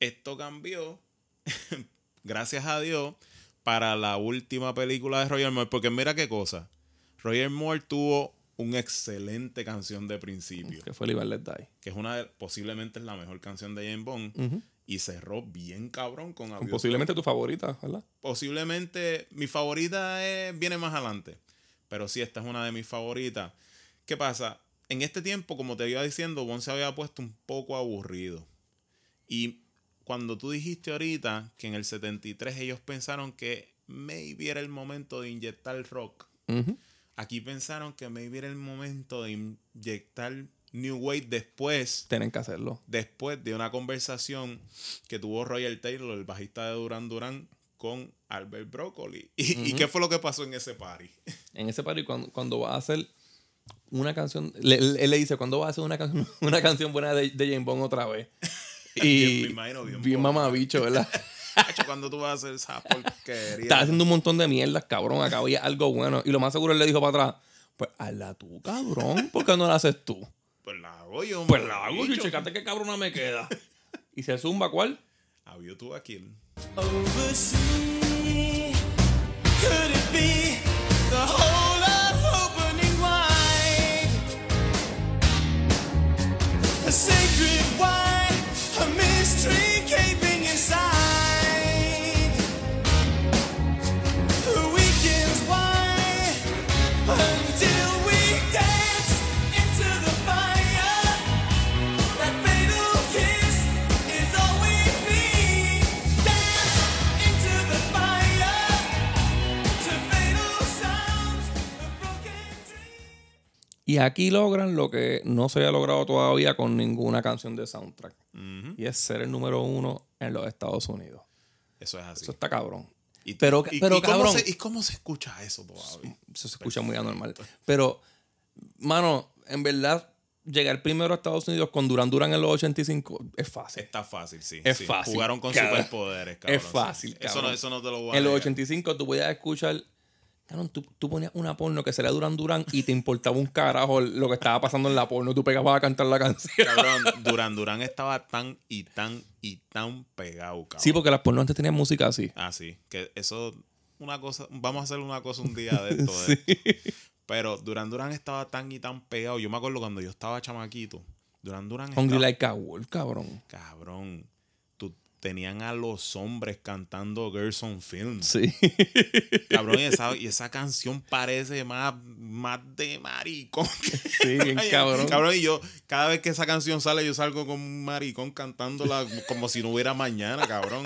Esto cambió, <laughs> gracias a Dios, para la última película de Roger Moore. Porque mira qué cosa. Roger Moore tuvo una excelente canción de principio, Que fue Live Let Die. que es una de- posiblemente es la mejor canción de James Bond y cerró bien cabrón con. Posiblemente tu favorita, ¿verdad? posiblemente mi favorita es- viene más adelante. Pero sí, esta es una de mis favoritas. ¿Qué pasa? En este tiempo, como te iba diciendo, Bond se había puesto un poco aburrido. Y cuando tú dijiste ahorita que en el 73 ellos pensaron que maybe era el momento de inyectar rock, aquí pensaron que maybe era el momento de inyectar New Wave después Tienen que hacerlo. después de una conversación que tuvo Roger Taylor, el bajista de Duran Duran, con Albert Broccoli. <laughs> ¿Y, y qué fue lo que pasó en ese party? <laughs> En ese party, cuando, cuando va a hacer una canción, le- él, él le dice, ¿cuándo va a hacer una, can- <laughs> una canción buena de, de James Bond otra vez? Y Me imagino bien bien mamabicho, ¿verdad? Cuando tú vas a hacer esa porquería. Estaba haciendo un montón de mierdas, cabrón. Acá había algo bueno. Y lo más seguro él le dijo para atrás, pues hazla tú, cabrón. ¿Por qué no la haces tú? Pues la hago yo. Pues la hago y bicho. checate qué cabrona me queda. Y se zumba, ¿cuál? Have you to a kill. Oversea, could it be Y aquí logran lo que no se había logrado todavía con ninguna canción de soundtrack. Y es ser el número uno en los Estados Unidos. Eso es así. Eso está cabrón. Y- pero, y- pero y cómo cabrón. se- ¿Y cómo se escucha eso todavía? Eso se escucha muy anormal. Pero, mano, en verdad, llegar primero a Estados Unidos con Duran Duran en los 85 es fácil. Está fácil, sí. Es sí. fácil, Jugaron con cabrón. superpoderes, cabrón. Es fácil, sí. Eso no, cabrón. eso no te lo voy a En los negar. 85 tú podías escuchar. Cabrón, tú, tú ponías una porno que sería Duran Duran y te importaba un carajo lo que estaba pasando en la porno. Tú pegabas a cantar la canción. Cabrón, <laughs> Duran estaba tan y tan y tan pegado, cabrón. Sí, porque las pornos antes tenían música así. Ah, sí. Que eso, una cosa, vamos a hacer una cosa un día de <laughs> esto. de- Pero Duran Duran estaba tan y tan pegado. Yo me acuerdo cuando yo estaba chamaquito. Duran Hungry estaba, Like a Wolf, cabrón. cabrón. Tenían a los hombres cantando Girls on Film. Sí. <laughs> Cabrón, y esa, y esa canción parece más, más de maricón. Sí, bien <laughs> cabrón. Cabrón, y yo, cada vez que esa canción sale, yo salgo con un maricón cantándola como si no hubiera mañana, cabrón.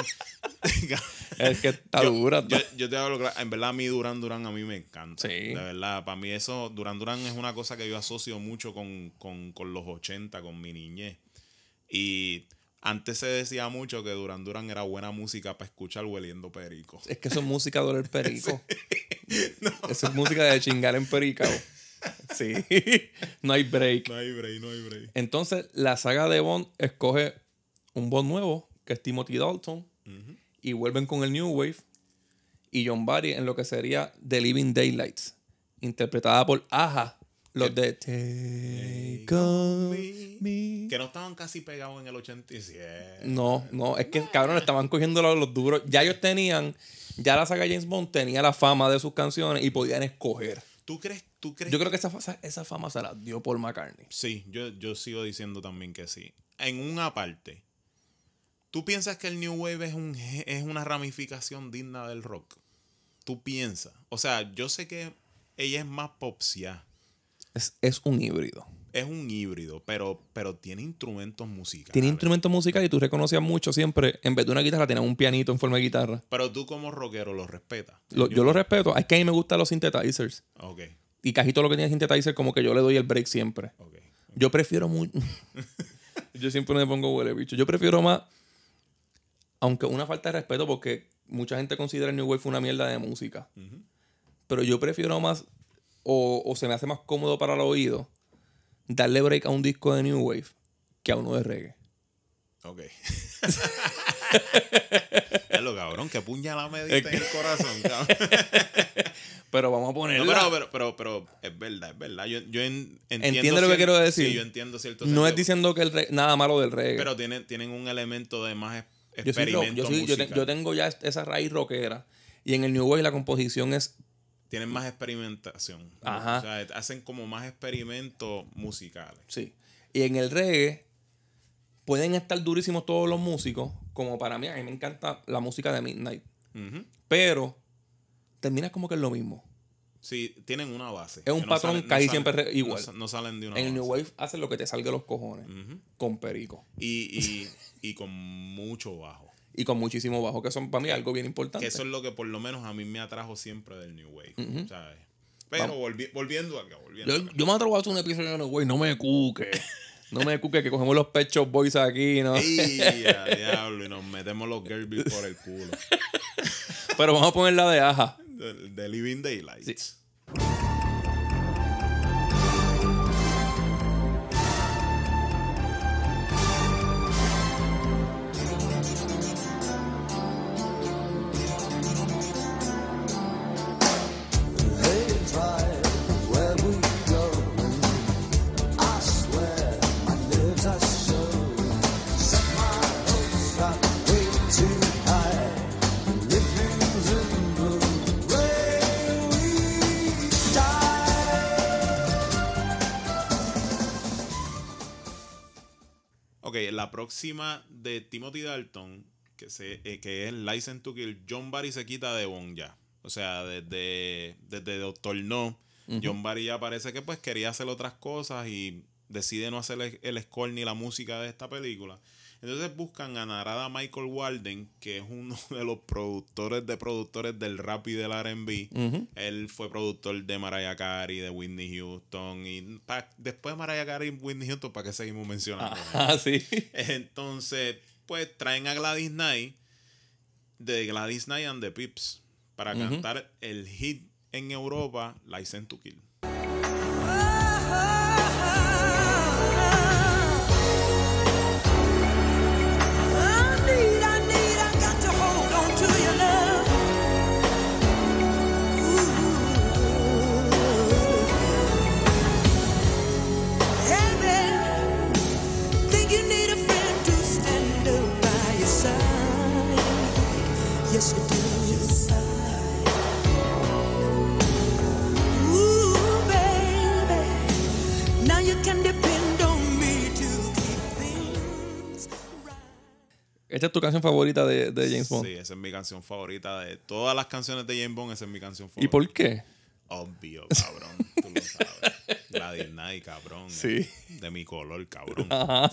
<laughs> Es que está yo, dura. Yo, yo te hablo, en verdad, a mí Duran Duran a mí me encanta. Sí. De verdad, para mí eso, Duran Duran es una cosa que yo asocio mucho con, con, con los 80, con mi niñez. Y antes se decía mucho que Duran Duran era buena música para escuchar hueliendo perico. Es que eso es música de oler perico. <laughs> Eso es música de chingar en perico. <laughs> Sí. <laughs> no hay break. No hay break, no hay break. Entonces, la saga de Bond escoge un Bond nuevo, que es Timothy Dalton, y vuelven con el New Wave y John Barry en lo que sería The Living Daylights, interpretada por Aja, los de Take on Me. Que no estaban casi pegados en el 87. No, no, es que cabrón, estaban cogiendo los, duros. Ya ellos tenían, ya la saga James Bond tenía la fama de sus canciones y podían escoger. ¿Tú crees? ¿Tú crees? Yo creo que esa, esa fama se la dio Paul McCartney. Sí, yo, yo sigo diciendo también que sí. En una parte, ¿tú piensas que el New Wave es, un, es una ramificación digna del rock? ¿Tú piensas? O sea, yo sé que ella es más popsia. Es, es un híbrido. Es un híbrido, pero, pero tiene instrumentos musicales. Tiene instrumentos musicales y tú reconocías mucho siempre, en vez de una guitarra, tenía un pianito en forma de guitarra. Pero tú como rockero lo respetas. Lo- yo lo respeto, es que a mí me gustan los synthesizers. Ok, Y casi todo lo que tiene synthesizer, como que yo le doy el break siempre. Yo prefiero muy. <laughs> <laughs> yo siempre me pongo huele bicho. Yo prefiero más. Aunque una falta de respeto, porque mucha gente considera el New Wave una mierda de música. Pero yo prefiero más. O, o se me hace más cómodo para el oído. Darle break a un disco de New Wave que a uno de reggae. Ok. <laughs> es lo cabrón, que puñalada me diste en el <laughs> corazón, cabrón. <laughs> Pero vamos a No, ponerlo. pero, pero, pero, pero es verdad, es verdad. Yo, yo en- entiendo. Entiende lo que quiero decir. Sí, yo entiendo cierto. no es diciendo que el re- nada malo del reggae. Pero tienen, tienen un elemento de más es- yo, soy rock- experimento yo, soy- yo te- musical. yo tengo ya esa raíz rockera. Y en el New Wave la composición es Tienen más experimentación. Ajá. O sea, hacen como más experimentos musicales. Sí. Y en el reggae pueden estar durísimos todos los músicos, como para mí, a mí me encanta la música de Midnight. Ujú. Pero termina como que es lo mismo. Sí, tienen una base. Es un que patrón salen- casi salen- siempre re- no igual. No, salen de una En el New. Wave hacen lo que te salga de los cojones. Ujú. Con perico. y, y, <laughs> y con mucho bajo. Y con muchísimo bajo, que son para mí algo bien importante. Que eso es lo que por lo menos a mí me atrajo siempre del New Wave. Ujú. ¿sabes? Pero volvi- volviendo acá, volviendo Yo, acá. yo me atrevo a hacer un episodio de New Wave, no me cuque. No me cuque que cogemos los pechos boys aquí, ¿no? <laughs> ¡Ey, a diablo! Y nos metemos los Gerbil por el culo. <laughs> Pero vamos a poner la de Aja. De, de Living Daylights. Ok, próxima de Timothy Dalton, que, se, eh, que es License to Kill, John Barry se quita de Bond ya. O sea, desde, desde Doctor No, John Barry ya parece que pues quería hacer otras cosas y decide no hacer el, el score ni la música de esta película. Entonces buscan a Narada Michael Walden, que es uno <laughs> de los productores de productores del rap y del RB. Él fue productor de Mariah Carey, de Whitney Houston. Y pa- después de Mariah Carey y Whitney Houston, ¿para qué seguimos mencionando? <laughs> Ah, sí. Entonces, pues traen a Gladys Knight de Gladys Knight and the Pips para cantar el hit en Europa, License to Kill. Esta es tu canción favorita de, de James Bond. Sí, esa es mi canción favorita de todas las canciones de James Bond. Esa es mi canción ¿Y favorita. por qué? Obvio, cabrón. Tú lo sabes. Knight, cabrón. Sí. De mi color, cabrón. Ajá.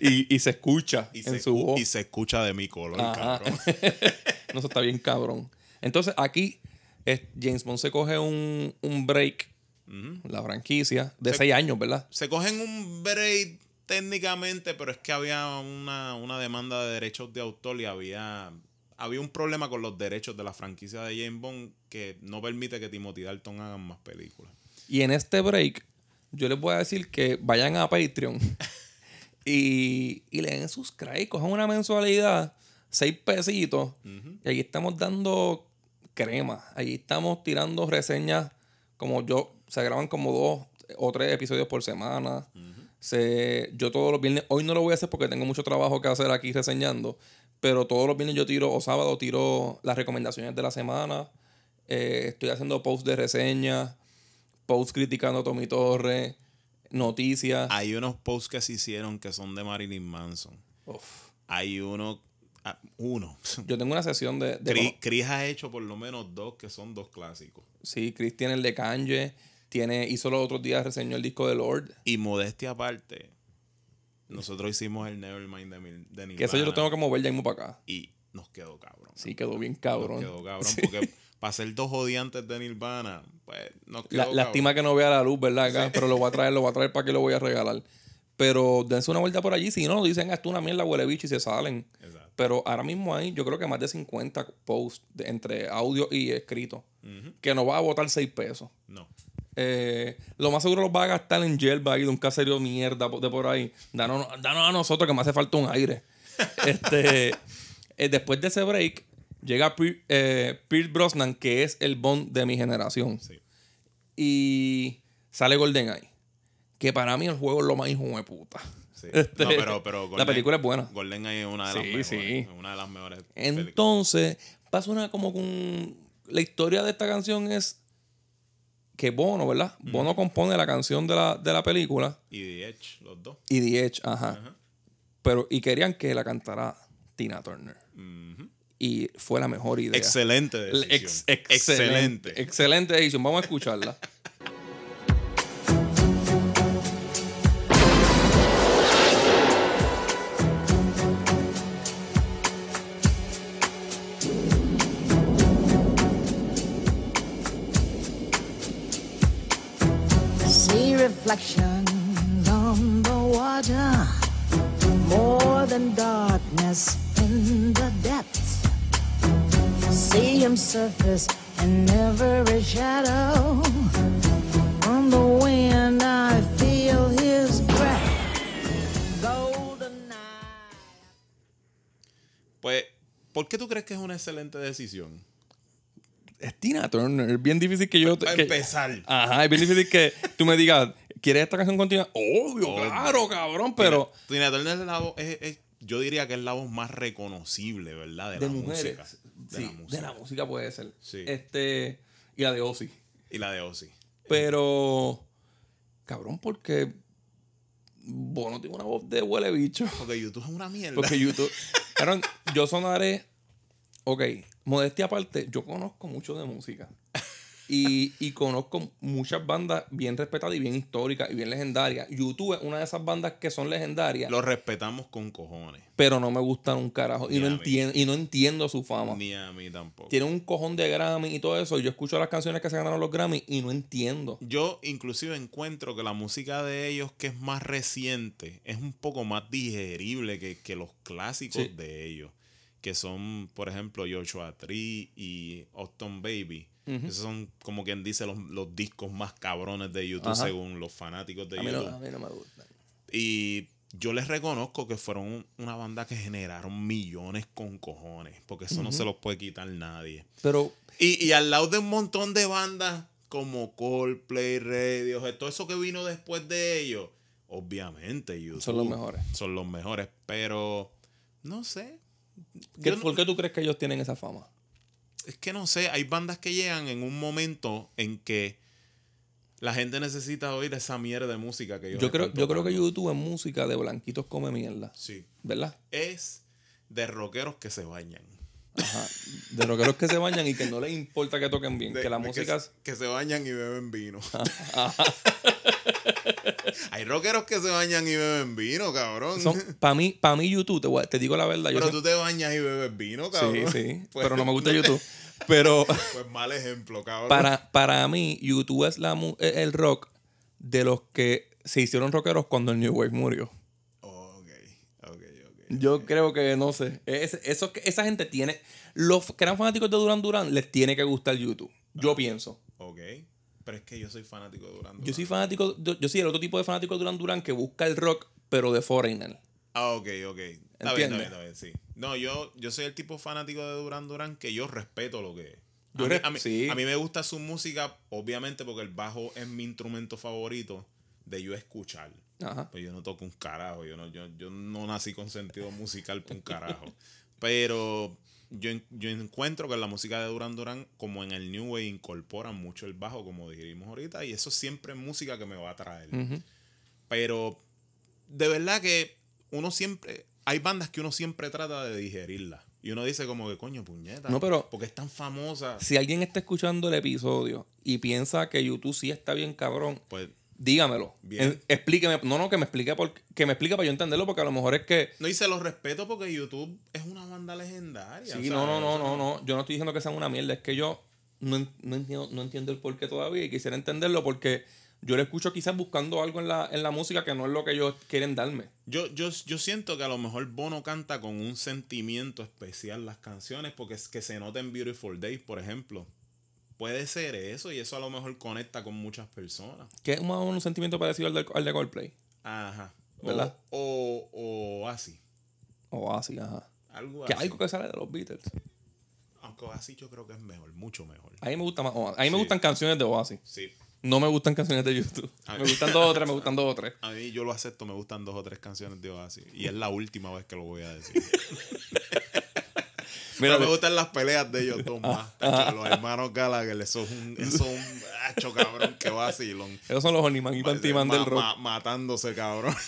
y, y se escucha Y en se, su voz. y se escucha de mi color, Ajá. cabrón. <laughs> no, eso está bien cabrón. Entonces, aquí es- James Bond se coge un, un break, la franquicia, de Se- seis años, ¿verdad? se cogen un break técnicamente, pero es que había una, una demanda de derechos de autor y había, había un problema con los derechos de la franquicia de James Bond que no permite que Timothy Dalton hagan más películas. Y en este break, yo les voy a decir que vayan a Patreon <laughs> y, y le den subscribe, cojan una mensualidad, seis pesitos, y ahí estamos dando crema. Ahí estamos tirando reseñas como yo, se graban como dos o tres episodios por semana. Se, yo todos los viernes, hoy no lo voy a hacer porque tengo mucho trabajo que hacer aquí reseñando, pero todos los viernes yo tiro, o sábado tiro las recomendaciones de la semana. Eh, estoy haciendo posts de reseñas, posts criticando a Tommy Torres, noticias. Hay unos posts que se hicieron que son de Marilyn Manson. Uf. Hay uno, ah, uno. Yo tengo una sesión de... de Chris, Chris ha hecho por lo menos dos que son dos clásicos. sí, Chris tiene el de Kanye, tiene, hizo los otros días, reseñó el disco de Lord. Y modestia aparte, nosotros hicimos el Nevermind de, Mil- de Que eso yo lo Nirvana tengo que mover ya mismo para acá. Y nos quedó cabrón. Sí, quedó bien Nos cabrón. quedó cabrón <laughs> Sí. porque para ser dos odiantes de Nirvana, pues nos quedó La- lástima que no vea la luz, ¿verdad? Acá, Pero lo voy a traer, lo voy a traer para que lo voy a regalar. Pero dense una vuelta por allí. Si no, dicen, "Ah, esto es una mierda, huele bicho y se salen. Exacto. Pero ahora mismo hay, yo creo que más de 50 posts de- entre audio y escrito. Que no va a botar 6 pesos. No. Eh, lo más seguro los va a gastar en Jelba y de un caserío mierda de por ahí. Danos, danos a nosotros que me hace falta un aire. <laughs> este, eh, después de ese break, llega Pier- eh, Pierce Brosnan, que es el Bond de mi generación. Sí. Y sale GoldenEye. Que para mí el juego es lo más hijo de puta. Sí. <laughs> Este, no, pero, pero la Golden- película es buena. GoldenEye es una de las Sí, mejores. sí. es Una de las mejores. películas. Entonces, pasa una como con. La historia de esta canción es que Bono, ¿verdad? Bono compone la canción de la, de la película Y The Edge, los dos. y The Edge, ajá. Pero, y querían que la cantara Tina Turner. Y fue la mejor idea. Excelente El decisión. ex- excelente. Excelente decisión. Vamos a escucharla. <laughs> See reflections on the water, more than darkness in the depths. See him surface in every shadow. On the wind, I feel his breath. Golden eye. Pues, ¿por qué tú crees que es una excelente decisión? Es Tina Turner. Es bien difícil que yo. Para que- empezar. Ajá, es bien difícil que tú me digas, ¿quieres esta canción continua? Obvio, Obvio. claro, cabrón, pero. Tina Turner es la voz, es- es- yo diría que es la voz más reconocible, ¿verdad? De, De la mujeres. música. De sí, la música. de la música puede ser. Sí. Este. Y la de Ozzy. Y la de Ozzy. Pero. Cabrón, porque. Bono tiene una voz de huele bicho. Porque YouTube es una mierda. Porque YouTube. <laughs> Cabrón, yo sonaré. Ok, modestia aparte, yo conozco mucho de música. Y, y conozco muchas bandas bien respetadas y bien históricas y bien legendarias. YouTube es una de esas bandas que son legendarias, Lo respetamos con cojones. pero no me gustan un carajo. Y no, entiendo, y no entiendo su fama. Ni a mí tampoco. Tiene un cojón de Grammy y todo eso. Yo escucho las canciones que se ganaron los Grammy y no entiendo. Yo inclusive encuentro que la música de ellos, que es más reciente, es un poco más digerible que, que los clásicos Sí. de ellos. Que son, por ejemplo, Joshua Tree y Austin Baby. Esos son, como quien dice, los, los discos más cabrones de YouTube, Ajá. según los fanáticos de A mí, no, YouTube. a mí no me gusta. Y yo les reconozco que fueron un- una banda que generaron millones con cojones. Porque eso no se los puede quitar nadie. Pero Y, y al lado de un montón de bandas como Coldplay, Radiohead, todo eso que vino después de ellos, obviamente YouTube Son los mejores. Son los mejores, pero no sé. ¿Qué- Yo no- ¿por qué tú crees que ellos tienen esa fama? Es que no sé, hay bandas que llegan en un momento en que la gente necesita oír esa mierda de música que ellos Yo creo, yo creo que. YouTube es música de blanquitos come mierda. Sí. ¿Verdad? Es de rockeros que se bañan. Ajá. De rockeros que se bañan y que no les importa que toquen bien. De- que la música. se- que, se bañan y beben vino. <laughs> <laughs> Hay rockeros que se bañan y beben vino, cabrón. Para mí, para mí, YouTube, te, digo la verdad. Pero tú te bañas y bebes vino, cabrón. sí, sí. <laughs> Pues- pero no me gusta <laughs> YouTube. Pero Pues mal ejemplo, cabrón. para, para mí, YouTube es la, es el rock de los que se hicieron rockeros cuando el New Wave murió. Yo creo que, no sé. es- eso, esa gente tiene. Los que eran fanáticos de Duran Duran les tiene que gustar YouTube. Yo Ah. pienso. Ok. Pero es que yo soy fanático de Durán. Yo soy fanático. Yo soy el otro tipo de fanático de Duran Duran que busca el rock, pero de Foreigner. Ah, ok, ok. Está bien, está bien, está bien, sí. No, yo, yo soy el tipo fanático de Durán Durán que yo respeto lo que es. Yo a, mí, a mí- sí. a mí me gusta su música, obviamente, porque el bajo es mi instrumento favorito de yo escuchar. Ajá. Pues yo no toco un carajo, yo no, yo, yo no nací con sentido musical para un carajo. Pero yo, yo encuentro que en la música de Duran Duran, como en el New Way, incorporan mucho el bajo, como dijimos ahorita, y eso siempre es música que me va a traer. Pero de verdad que uno siempre, hay bandas que uno siempre trata de digerirlas. Y uno dice como que coño, puñeta. No, pero- Porque es tan famosa. Si alguien está escuchando el episodio y piensa que YouTube sí está bien cabrón, Pues dígamelo. Bien. En- explíqueme. No, no, que me explique por, que me explique para yo entenderlo, porque a lo mejor es que. no, y se los respeto porque YouTube es una banda legendaria. Sí, o sea, no, no, no, no, no. Yo no estoy diciendo que sean una mierda. Es que yo no, no entiendo, no entiendo el porqué todavía y quisiera entenderlo porque yo lo escucho quizás buscando algo en la, en la música que no es lo que ellos quieren darme. Yo, yo, yo siento que a lo mejor Bono canta con un sentimiento especial las canciones porque es que se nota en Beautiful Day, por ejemplo. Puede ser eso y eso a lo mejor conecta con muchas personas. Que es más o un sentimiento parecido al de, al de Coldplay. Ajá. O- ¿Verdad? O, o, así. O así, ajá. Algo Que así. algo que sale de los Beatles. Aunque así yo creo que es mejor, mucho mejor. A mí me gusta más Oasis. A mí me gustan canciones de Oasis. Sí. No me gustan canciones de YouTube. Me gustan dos o tres, me gustan dos o tres. A mí yo lo acepto, me gustan dos o tres canciones de Oasis. Y es la última vez que lo voy a decir. <laughs> Mira, me gustan las peleas de ellos dos más. Tacho, los hermanos Gallagher, eso es un, eso es un hacho, cabrón, que vacilón. Esos son los Oniman y Pantiman Ma- del rock. ma- matándose, cabrón. <laughs>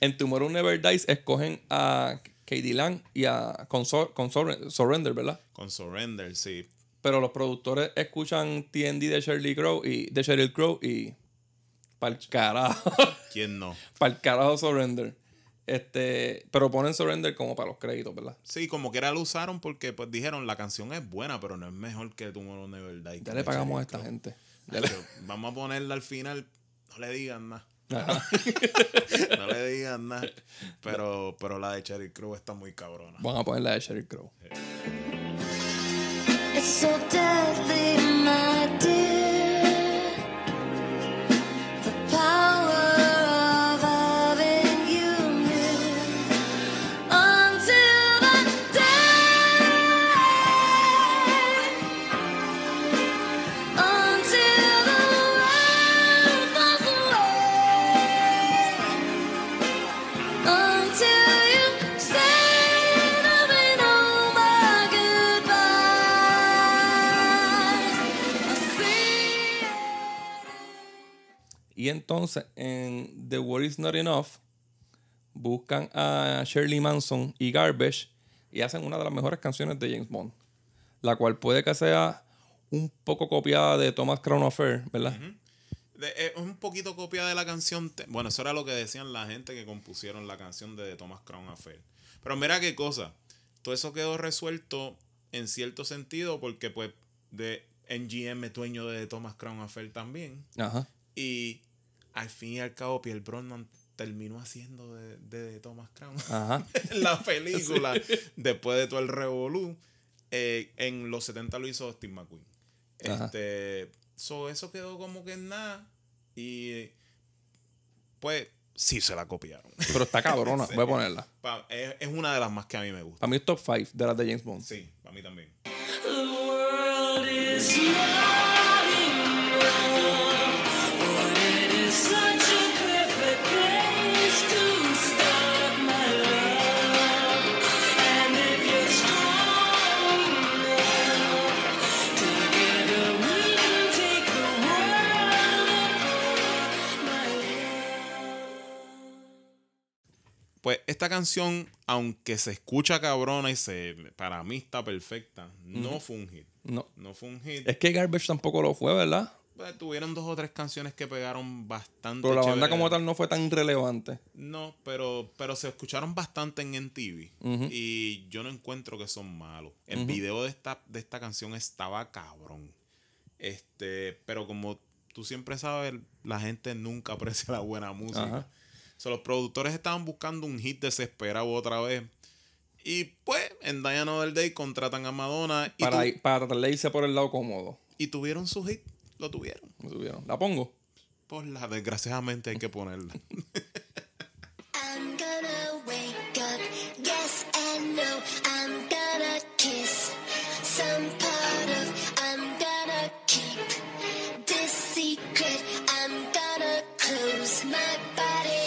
En Tomorrow Never Dies escogen a Katie Lang y a con, Surrender, ¿verdad? Con Surrender, sí. Pero los productores escuchan TND de Shirley Crow y de Sheryl Crow y pa'l carajo. ¿Quién no? <laughs> pa'l carajo Surrender. Este, pero ponen Surrender como para los créditos, ¿verdad? Sí, como que era lo usaron porque pues dijeron la canción es buena, pero no es mejor que Tomorrow Never Die. Ya le pagamos a esta gente. Ya le- Tacho, Vamos a ponerla al final. No le digan nada. <laughs> No le digan nada. Pero, pero la de Cherry Crow está muy cabrona. Vamos a poner la de Sheryl Crow. It's so deadly, my dear. The power Y entonces en The War Is Not Enough buscan a Shirley Manson y Garbage y hacen una de las mejores canciones de James Bond. La cual puede que sea un poco copiada de Thomas Crown Affair, ¿verdad? De- eh, es un poquito copia de la canción. Bueno, eso era lo que decían la gente que compusieron la canción de Thomas Crown Affair. Pero mira qué cosa. Todo eso quedó resuelto en cierto sentido porque pues de NGM es dueño de Thomas Crown Affair también. Ajá. Y al fin y al cabo Pierre Brosnan terminó haciendo de, de Thomas Crown <laughs> la <laughs> película después de todo el revolú. Eh, en los 70 lo hizo Steve McQueen. Ajá. Este, so, eso quedó como que en nada. Y pues sí se la copiaron. <laughs> Pero está cabrona. Sí. Voy a ponerla. Pa- es, es una de las más que a mí me gusta. Para mí es top 5 de las de James Bond. Sí, para mí también. The world is Pues esta canción, aunque se escucha cabrona y se para mí está perfecta, no fue un hit. No. No fue un hit. Es que Garbage tampoco lo fue, ¿verdad? Pues, tuvieron dos o tres canciones que pegaron bastante. Pero la banda como tal no fue tan relevante. No, pero, pero se escucharon bastante en MTV. Y yo no encuentro que son malos. El video de esta, de esta canción estaba cabrón. Este, pero como tú siempre sabes, la gente nunca <laughs> aprecia la buena música. Ajá. So, los productores estaban buscando un hit desesperado otra vez. Y pues, en Diana del Day contratan a Madonna y, Para, para tratar de irse por el lado cómodo. y tuvieron su hit. Lo tuvieron. Lo tuvieron. La pongo. Por la desgraciadamente hay que ponerla. <laughs> I'm gonna wake up, yes and no. I'm gonna kiss some part of. I'm gonna keep this secret. I'm gonna close my body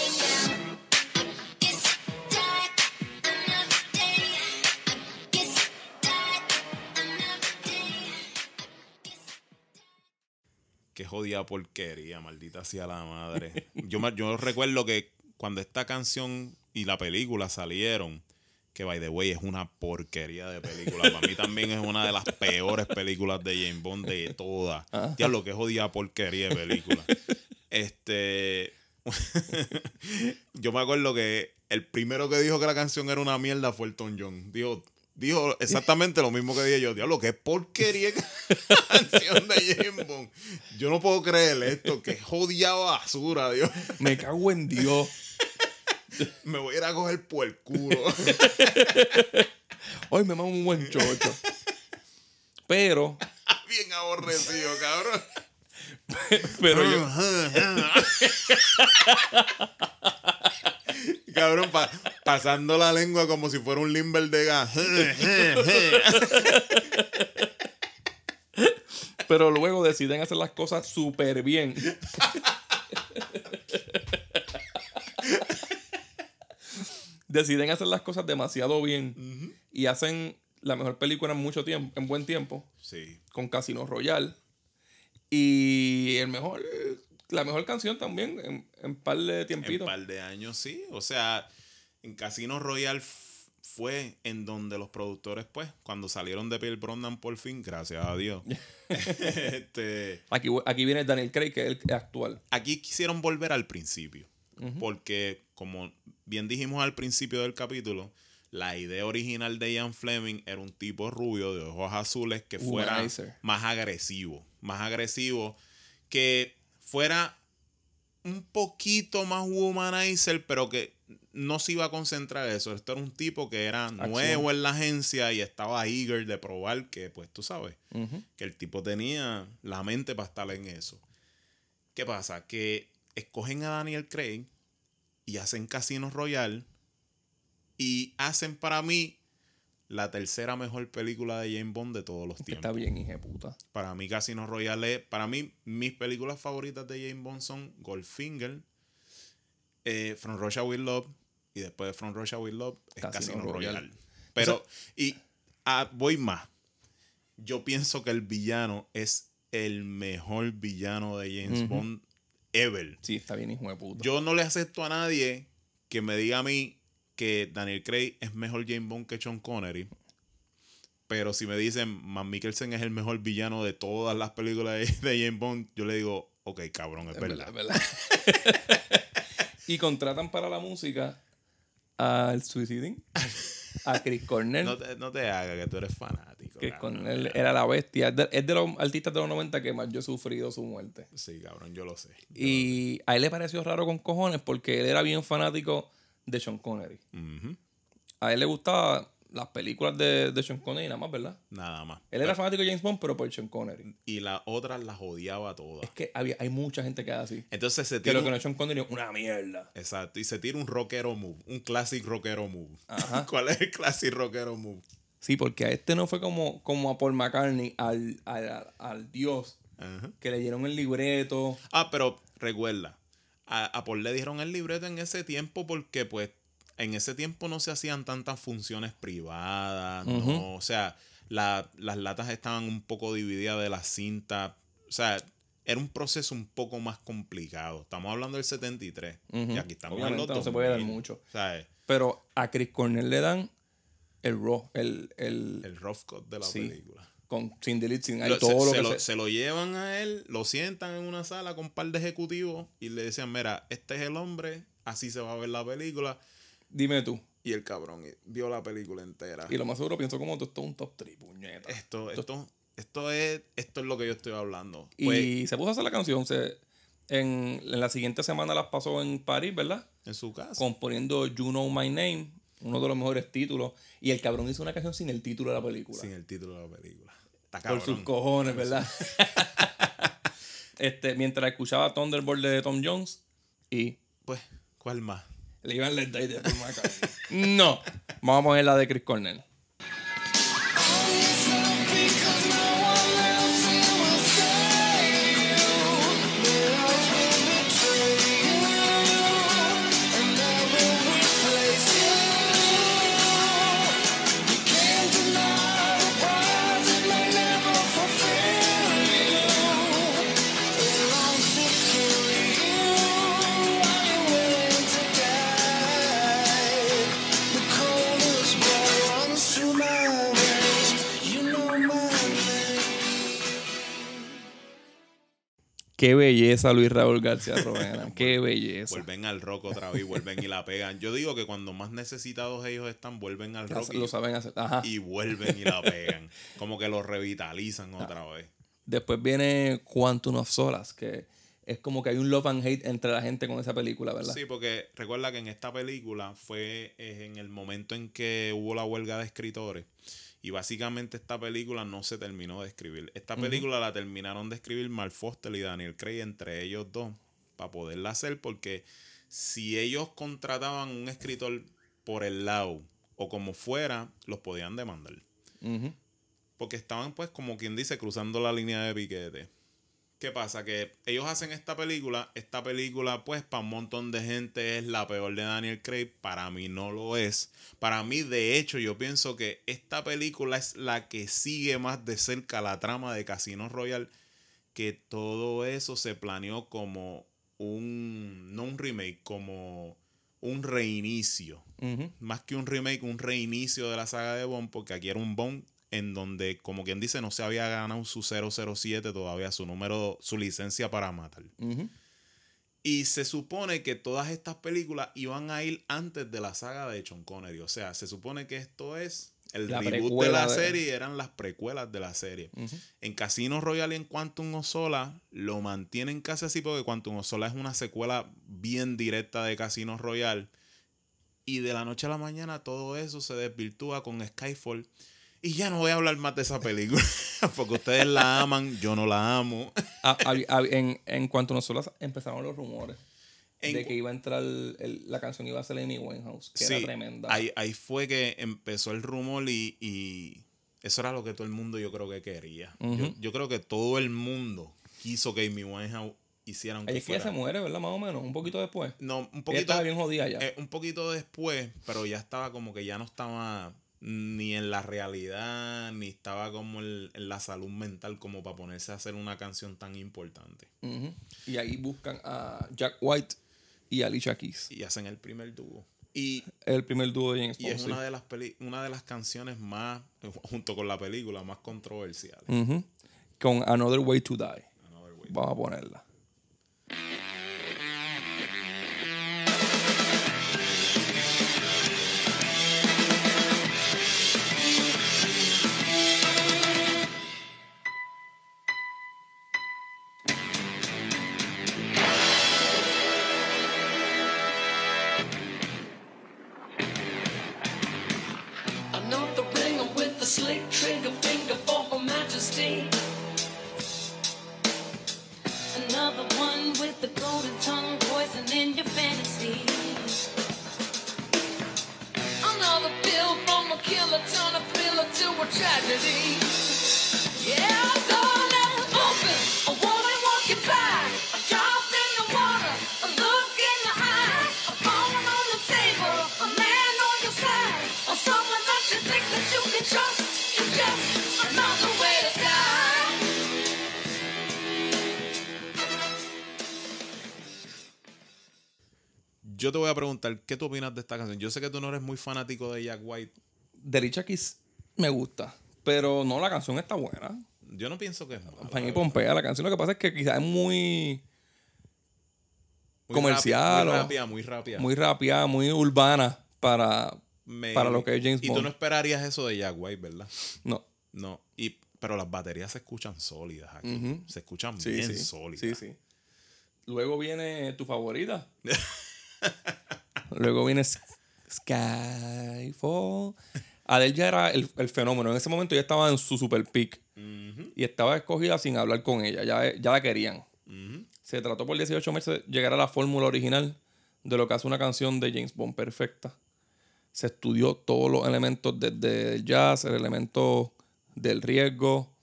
jodida porquería, maldita sea la madre. <laughs> Yo, yo recuerdo que cuando esta canción y la película salieron, que by the way es una porquería de película. Para mí también es una de las peores películas de James Bond de todas. Diablo, qué jodida porquería de película. Este. <laughs> yo me acuerdo que el primero que dijo que la canción era una mierda fue Elton John. Dijo, dijo exactamente lo mismo que dije yo. Diablo, qué porquería <laughs> canción de James Bond. Yo no puedo creer esto. Qué jodida basura, Dios. Me cago en Dios. Me voy a ir a coger por el culo. Hoy me mamo un buen chocho. Pero, <laughs> Bien aborrecido, cabrón. pero yo. <laughs> Cabrón, pa- pasando la lengua como si fuera un limber de gas. <laughs> Pero luego deciden hacer las cosas súper bien. <laughs> deciden hacer las cosas demasiado bien. y hacen la mejor película en mucho tiempo, en buen tiempo, Sí. con Casino Royale. Y el mejor, la mejor canción también, en, en par de En tiempito. un par de años, sí. O sea, en Casino Royale f- fue en donde los productores, pues, cuando salieron de Pierre Brosnan por fin, gracias a Dios. <laughs> este, Aquí, aquí viene Daniel Craig, que es el actual. aquí quisieron volver al principio. Porque, como bien dijimos al principio del capítulo, la idea original de Ian Fleming era un tipo rubio de ojos azules que fuera más agresivo. Más agresivo. Que fuera un poquito más womanizer, pero que no se iba a concentrar en eso. Esto era un tipo que era nuevo en la agencia y estaba eager de probar que, pues tú sabes, que el tipo tenía la mente para estar en eso. ¿Qué pasa? Que escogen a Daniel Craig y hacen Casino Royale y hacen para mí la tercera mejor película de James Bond de todos los tiempos. está bien, hija puta. Para mí Casino Royale para mí mis películas favoritas de James Bond son Goldfinger, eh, From Russia with Love y después de From Russia with Love es Casino Casino, Royale. Royale. Pero, y ah, voy más. Yo pienso que el villano es el mejor villano de James. Bond ever. Sí, está bien, hijo de puta. Yo no le acepto a nadie que me diga a mí que Daniel Craig es mejor James Bond que Sean Connery. Pero si me dicen, Matt Mikkelsen es el mejor villano de todas las películas de, de James Bond, yo le digo, ok, cabrón, es, Es verdad. verdad, es verdad. <laughs> y contratan para la música al Suiciding, a Chris Cornell. No te, no te hagas que tú eres fanático. Chris cabrón. Cornell era la bestia. Es de, es de los artistas de los 90 que más yo he sufrido su muerte. Sí, cabrón, yo lo sé. Y a él le pareció raro con cojones porque él era bien fanático de Sean Connery. A él le gustaban las películas de, de Sean Connery nada más, ¿verdad? Nada más. Él era fanático de James Bond, pero por Sean Connery. Y las otras las odiaba todas. Es que había, hay mucha gente que es así. Entonces se Que tira lo que no es Sean Connery es una mierda. Exacto, y se tira un rockero move, un classic rockero move. Ajá. <laughs> ¿Cuál es el classic rockero move? Sí, porque a este no fue como, como a Paul McCartney, al, al, al- al dios, Ajá. que le dieron el libreto. Ah, pero recuerda, a, a Paul le dieron el libreto en ese tiempo porque pues en ese tiempo no se hacían tantas funciones privadas, no, o sea, la- las latas estaban un poco divididas de la cinta, o sea, era un proceso un poco más complicado. Estamos hablando del 73 Ujú. y aquí estamos Obviamente en los no se puede dar 2000, mucho. ¿sabes? Pero a Chris Cornell le dan el raw, el, el, El rough cut de la Sí. película. Con sin delete, sin Lo- todo se, lo se que lo, se- se lo llevan a él, lo sientan en una sala con un par de ejecutivos y le decían, mira, este es el hombre, así se va a ver la película. Dime tú. Y el cabrón vio la película entera. Y lo más seguro pienso como tú, esto es un top 3, puñeta. Esto, esto, esto es, esto es lo que yo estoy hablando. Y Pues, se puso a hacer la canción. Se, en, en la siguiente semana las pasó en París, ¿verdad? en su casa. Componiendo You Know My Name, uno de los mejores títulos. Y el cabrón hizo una canción sin el título de la película. Sin el título de la película. Está Por sus cojones, ¿verdad? este, mientras escuchaba Thunderbolt de Tom Jones y Pues, ¿cuál más? le iban Die de McCartney. no. Vamos a poner la de Chris Cornell. Qué belleza, Luis Raúl García Rovena. <laughs> Qué belleza. Vuelven al rock otra vez, vuelven y la pegan. Yo digo que cuando más necesitados ellos están, vuelven al rock y, Lo saben hacer. Ajá. y vuelven y la pegan. Como que lo revitalizan otra vez. Después viene Quantum of Solace, que es como que hay un love and hate entre la gente con esa película, ¿verdad? Sí, porque recuerda que en esta película fue en el momento en que hubo la huelga de escritores y básicamente esta película no se terminó de escribir. Esta película la terminaron de escribir Mark Foster y Daniel Craig entre ellos dos para poderla hacer porque si ellos contrataban un escritor por el lado o como fuera, los podían demandar. Porque estaban, pues, como quien dice, cruzando la línea de piquete. ¿Qué pasa? Que ellos hacen esta película. Esta película, pues, para un montón de gente es la peor de Daniel Craig. Para mí no lo es. Para mí, de hecho, yo pienso que esta película es la que sigue más de cerca la trama de Casino Royale. Que todo eso se planeó como un. No un remake, como un reinicio. Más que un remake, un reinicio de la saga de Bond. Porque aquí era un Bond en donde, como quien dice, no se había ganado su 007 todavía, su número, su licencia para matar. Y se supone que todas estas películas iban a ir antes de la saga de Sean Connery. O sea, se supone que esto es el La reboot de la de- serie, eran las precuelas de la serie. En Casino Royale y en Quantum of Solace lo mantienen casi así porque Quantum of Solace es una secuela bien directa de Casino Royale. Y de la noche a la mañana todo eso se desvirtúa con Skyfall. Y ya no voy a hablar más de esa película. <laughs> porque ustedes la aman, yo no la amo. En, en cuanto nosotros empezaron los rumores En de que iba a entrar el- la canción iba a ser Amy Winehouse, que era tremenda. Ahí, ahí fue que empezó el rumor y, y eso era lo que todo el mundo yo creo que quería. yo, creo que todo el mundo quiso que Amy Winehouse hiciera Ahí es que ella se muere, ¿verdad? Más o menos, un poquito después. No, un Ella poquito, estaba bien jodida ya. eh, un poquito después, pero ya estaba como que ya no estaba ni en la realidad, ni estaba como el- en la salud mental como para ponerse a hacer una canción tan importante. Y ahí buscan a Jack White y Alicia Keys. Y hacen el primer dúo. Y El primer dúo de James Y es una de las peli- una de las canciones más, <laughs> junto con la película, más controversiales. Con Another Way to Die. Way. Vamos a ponerla. Preguntar, ¿qué tú opinas de esta canción? Yo sé que tú no eres muy fanático de Jack White. De Alicia Keys me gusta. Pero no, la canción está buena. Yo no pienso que es mala, la pompea la canción. Lo que pasa es que quizás es muy, Muy comercial rápida, Muy rápida, muy rápida. muy urbana para, Me- para lo que es James Y tú Bond. no esperarías eso de Jack White, ¿verdad? No. No. Y, pero las baterías se escuchan sólidas aquí. Se escuchan Sí, bien sí. sólidas. Sí, sí. Luego viene tu favorita. <laughs> Luego viene Skyfall. Adele ya era el, el fenómeno. En ese momento ya estaba en su super peak. Y estaba escogida sin hablar con ella. Ya, ya la querían. Se trató por 18 meses de llegar a la fórmula original de lo que hace una canción de James Bond perfecta. Se estudió todos los elementos desde el jazz, el elemento del riesgo,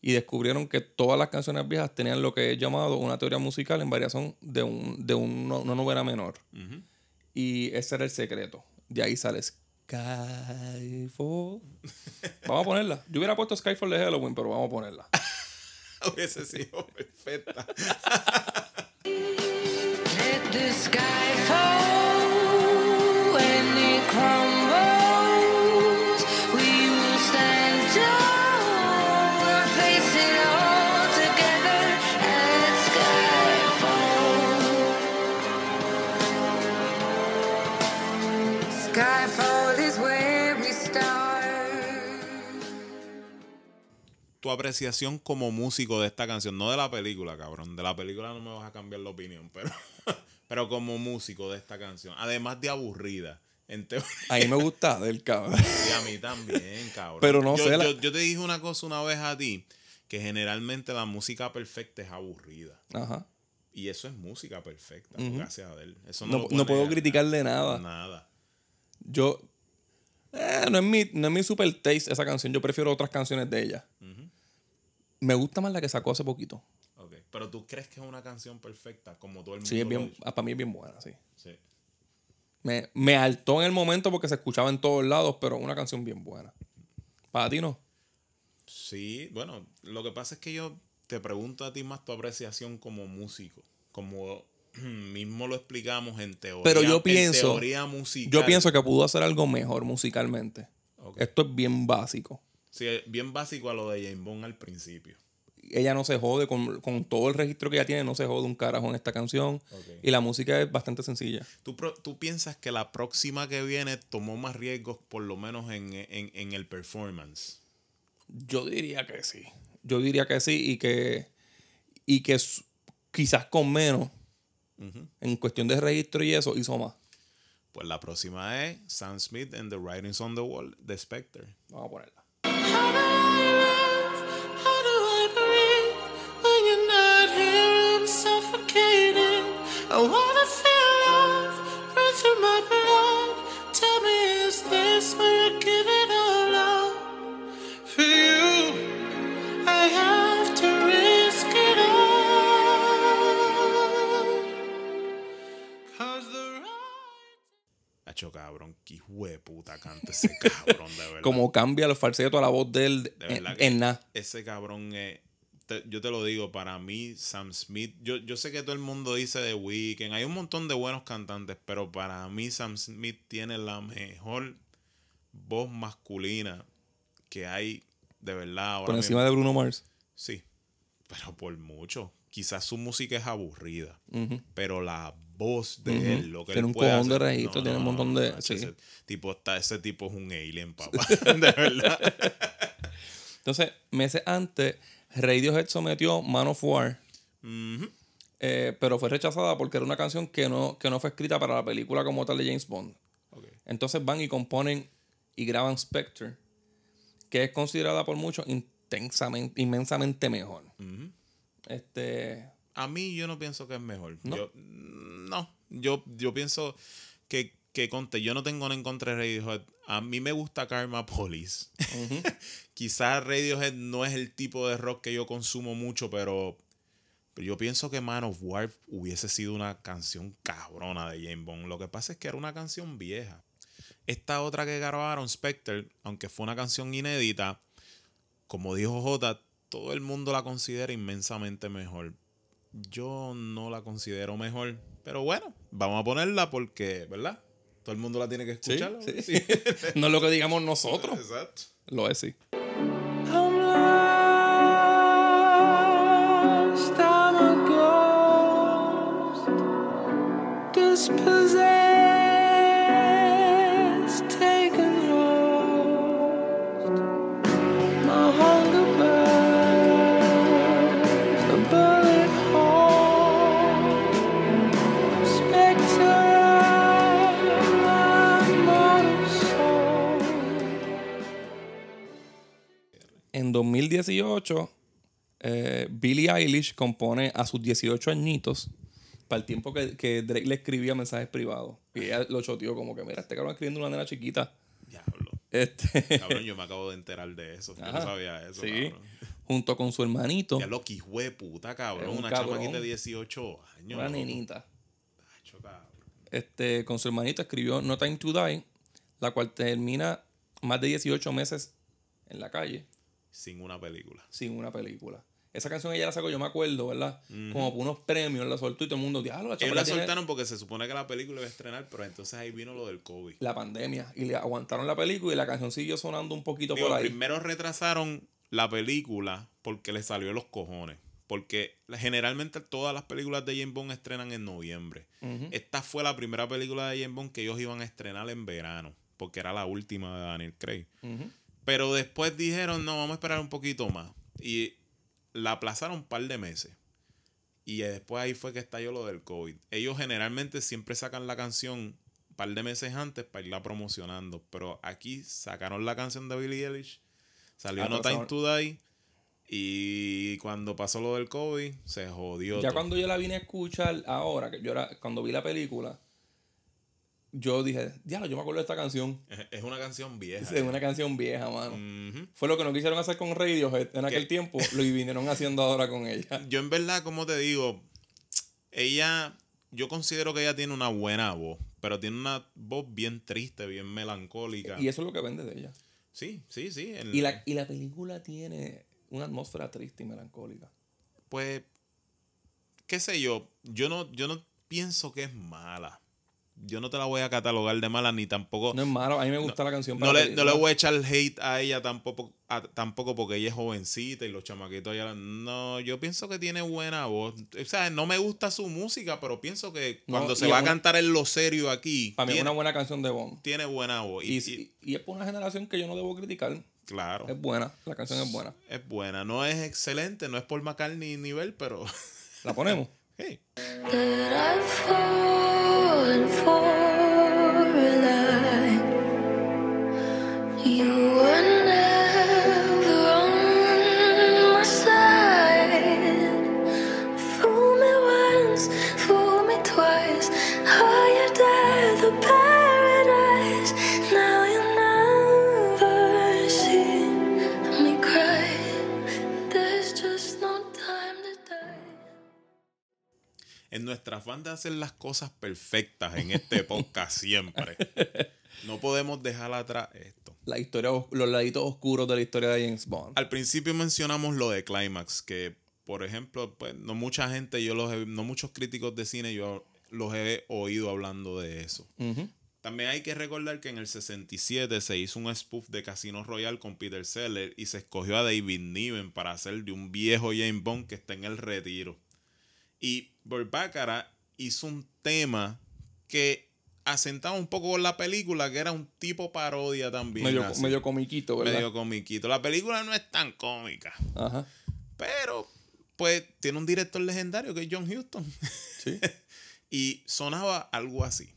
y descubrieron que todas las canciones viejas tenían lo que es llamado una teoría musical en variación de, un, de un- una novena menor. Y ese era el secreto. De ahí sale Skyfall. <laughs> vamos a ponerla. Yo hubiera puesto Skyfall de Halloween, pero vamos a ponerla. <laughs> Hubiese sido perfecta. Let the sky fall when it crumbles. Tu apreciación como músico de esta canción, no de la película, cabrón. De la película no me vas a cambiar la opinión, pero, <laughs> pero como músico de esta canción. Además de aburrida. En. A mí me gusta del cabrón. Y a mí también, cabrón. Pero no yo, sé, la- Yo, yo te dije una cosa una vez a ti, que generalmente la música perfecta es aburrida. Ajá. Y eso es música perfecta, gracias a él. Eso no, No, no puedo criticarle nada. Nada. Yo. eh, no, es mi, no es mi super taste esa canción. Yo prefiero otras canciones de ella. Me gusta más la que sacó hace poquito. Ok. Pero tú crees que es una canción perfecta, como todo el mundo Sí, es bien, ah, para mí es bien buena, sí. Sí. Me, me hartó en el momento porque se escuchaba en todos lados, pero una canción bien buena. Para ti no. Sí, bueno, lo que pasa es que yo te pregunto a ti más tu apreciación como músico, como <clears throat> mismo lo explicamos en teoría. Pero yo en pienso. teoría musical. Yo pienso que pudo hacer algo mejor musicalmente. Esto es bien básico. Sí, es bien básico a lo de James Bond al principio. Ella no se jode con, con todo el registro que ella tiene, no se jode un carajo en esta canción. Y la música es bastante sencilla. ¿Tú, tú piensas que la próxima que viene tomó más riesgos, por lo menos en, en- en el performance? Yo diría que sí. Yo diría que sí y que, y que quizás con menos, en cuestión de registro y eso, hizo más. Pues la próxima es Sam Smith and the Writings on the Wall de Spectre. Vamos a ponerla. I wanna feel love run through my blood. Tell me, is this where I give it all up for you? I have to risk it all. 'Cause the right. Hacho cabrón, qué hijo de puta canta ese cabrón, de <laughs> verdad. Como cambia el falseto a la voz de él De en, nada. Ese cabrón es. Te- yo te lo digo, para mí, Sam Smith. Yo, yo sé que todo el mundo dice de Weeknd. Hay un montón de buenos cantantes, pero para mí, Sam Smith tiene la mejor voz masculina que hay de verdad ahora Por mismo. encima de Bruno Mars. Sí, pero por mucho. Quizás su música es aburrida, pero la voz de él, lo que Tiene él un puede cojón de registro, tiene un montón de- sí. Ese tipo, está, ese tipo es un alien, papá. <laughs> de verdad. <laughs> Entonces, meses antes, Radiohead sometió Man of War. Eh, pero fue rechazada porque era una canción que no, que no fue escrita para la película como tal de James Bond. Entonces van y componen y graban Spectre, que es considerada por muchos intensamente, inmensamente mejor. Este, A mí yo no pienso que es mejor. ¿No? Yo, no, yo, yo pienso que, que conte, yo no tengo nada en contra de Radiohead. A mí me gusta Karma Police. <laughs> Quizás Radiohead no es el tipo de rock que yo consumo mucho, pero, pero yo pienso que Man of War hubiese sido una canción cabrona de James Bond. Lo que pasa es que era una canción vieja. Esta otra que grabaron, Spectre, aunque fue una canción inédita, como dijo J, todo el mundo la considera inmensamente mejor. Yo no la considero mejor. Pero bueno, vamos a ponerla porque, ¿verdad? Todo el mundo la tiene que escuchar. sí, sí. <laughs> no es lo que digamos nosotros. Exacto. Lo es, sí. I'm lost, I'm a ghost, 2018, eh, Billie Eilish compone a sus 18 añitos para el tiempo que, que Drake le escribía mensajes privados. Y ella lo choteó como que, mira, este cabrón escribiendo una nena chiquita. Diablo. Este, <laughs> Cabrón, yo me acabo de enterar de eso. Yo no sabía eso, sí, cabrón. junto con su hermanito, Ya lo que de puta, cabrón. Un Una cabrón. chamaquita de 18 años. una nenita. Tacho. Este, con su hermanito escribió No Time to Die, la cual termina más de 18 meses en la calle Sin una película. sin una película. Esa canción ella la sacó, yo me acuerdo, ¿verdad? Como por unos premios, la soltó y todo el mundo, diablo, la Ellos la tiene soltaron porque se supone que la película iba a estrenar, pero entonces ahí vino lo del COVID. la pandemia. Y le aguantaron la película y la canción siguió sonando un poquito Digo, por ahí. primero retrasaron la película porque le salió los cojones. Porque generalmente todas las películas de James Bond estrenan en noviembre. Esta fue la primera película de James Bond que ellos iban a estrenar en verano. Porque era la última de Daniel Craig. Pero después dijeron, no, vamos a esperar un poquito más. Y la aplazaron un par de meses. Y después ahí fue que estalló lo del COVID. Ellos generalmente siempre sacan la canción un par de meses antes para irla promocionando. Pero aquí sacaron la canción de Billie Eilish. Salió No Time Atrasaron. to Die. Y cuando pasó lo del COVID, se jodió. Ya todo. cuando yo la vine a escuchar ahora, que yo era, cuando vi la película, yo dije, diablo, yo me acuerdo de esta canción. Es- una canción vieja. Es una canción vieja, mano. Fue lo que no quisieron hacer con Radiohead en aquel ¿Qué? tiempo, <laughs> lo vinieron haciendo ahora con ella. Yo en verdad, como te digo, ella, yo considero que ella tiene una buena voz, pero tiene una voz bien triste, bien melancólica. Y eso es lo que vende de ella. Sí, sí, sí. Y la, y la película tiene una atmósfera triste y melancólica. Pues, qué sé yo, yo no, yo no pienso que es mala. Yo no te la voy a catalogar de mala ni tampoco... No es malo, a mí me gusta la canción. No le, no le voy a echar hate a ella tampoco, a- tampoco porque ella es jovencita y los chamaquitos ya... No, yo pienso que tiene buena voz. O sea, no me gusta su música, pero pienso que No, cuando se va a cantar en lo serio aquí, Para mí es una buena canción de Bond. tiene buena voz. Y- y- y es por una generación que yo no debo criticar. claro, Es buena, la canción es buena. es buena. No es excelente, no es por McCartney nivel, pero... ¿La ponemos? <laughs> Hey. you En nuestra afán de hacer las cosas perfectas en este <laughs> podcast siempre, no podemos dejar atrás esto. La historia, os- los laditos oscuros de la historia de James Bond. Al principio mencionamos lo de Climax, que por ejemplo, pues no mucha gente, yo los he- no muchos críticos de cine, yo los he oído hablando de eso. También hay que recordar que en el 67 se hizo un spoof de Casino Royale con Peter Seller y se escogió a David Niven para hacer de un viejo James Bond que está en el retiro. Y Burt Baccarat hizo un tema que asentaba un poco con la película, que era un tipo parodia también. medio, medio comiquito, ¿verdad? Medio comiquito. La película no es tan cómica, Ajá. pero pues tiene un director legendario que es John Huston. Sí. <laughs> y sonaba algo así.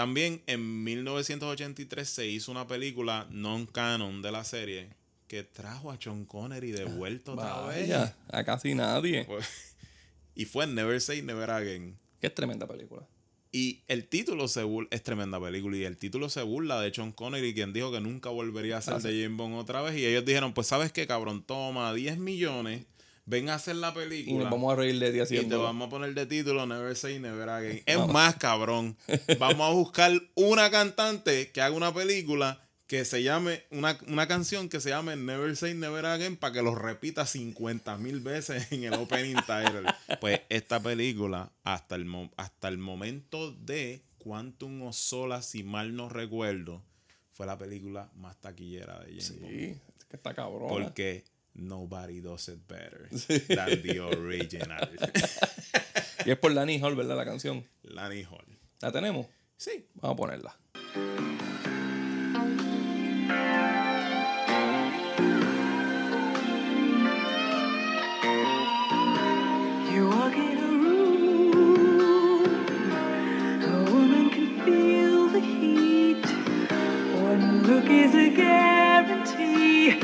También en 1983 se hizo una película non-canon de la serie que trajo a Sean Connery de vuelta otra vez. A casi nadie. <laughs> Pues, y fue Never Say Never Again. Que es tremenda película. Y el título se burla, es tremenda película, y el título se burla de Sean Connery, quien dijo que nunca volvería a ser Ah, de. James Bond otra vez. Y ellos dijeron, pues sabes qué, cabrón, toma 10 millones, ven a hacer la Y película. nos vamos a reír de ti Y te haciendo. vamos a poner de título Never Say Never Again. Es más, cabrón. Vamos a buscar una cantante que haga una película que se llame, una, una canción que se llame Never Say Never Again para que lo repita 50 mil veces en el opening title. Pues esta película, hasta el, hasta el momento de Quantum of Solace, si mal no recuerdo, fue la película más taquillera de James Bond. Sí, es que está cabrón. Porque nobody does it better <laughs> than the original. <laughs> Y es por Danny Hall, ¿verdad? La canción. Lanny Hall. ¿La tenemos? Sí. Vamos a ponerla. You walk in a room, a woman can feel the heat. One look is a guarantee.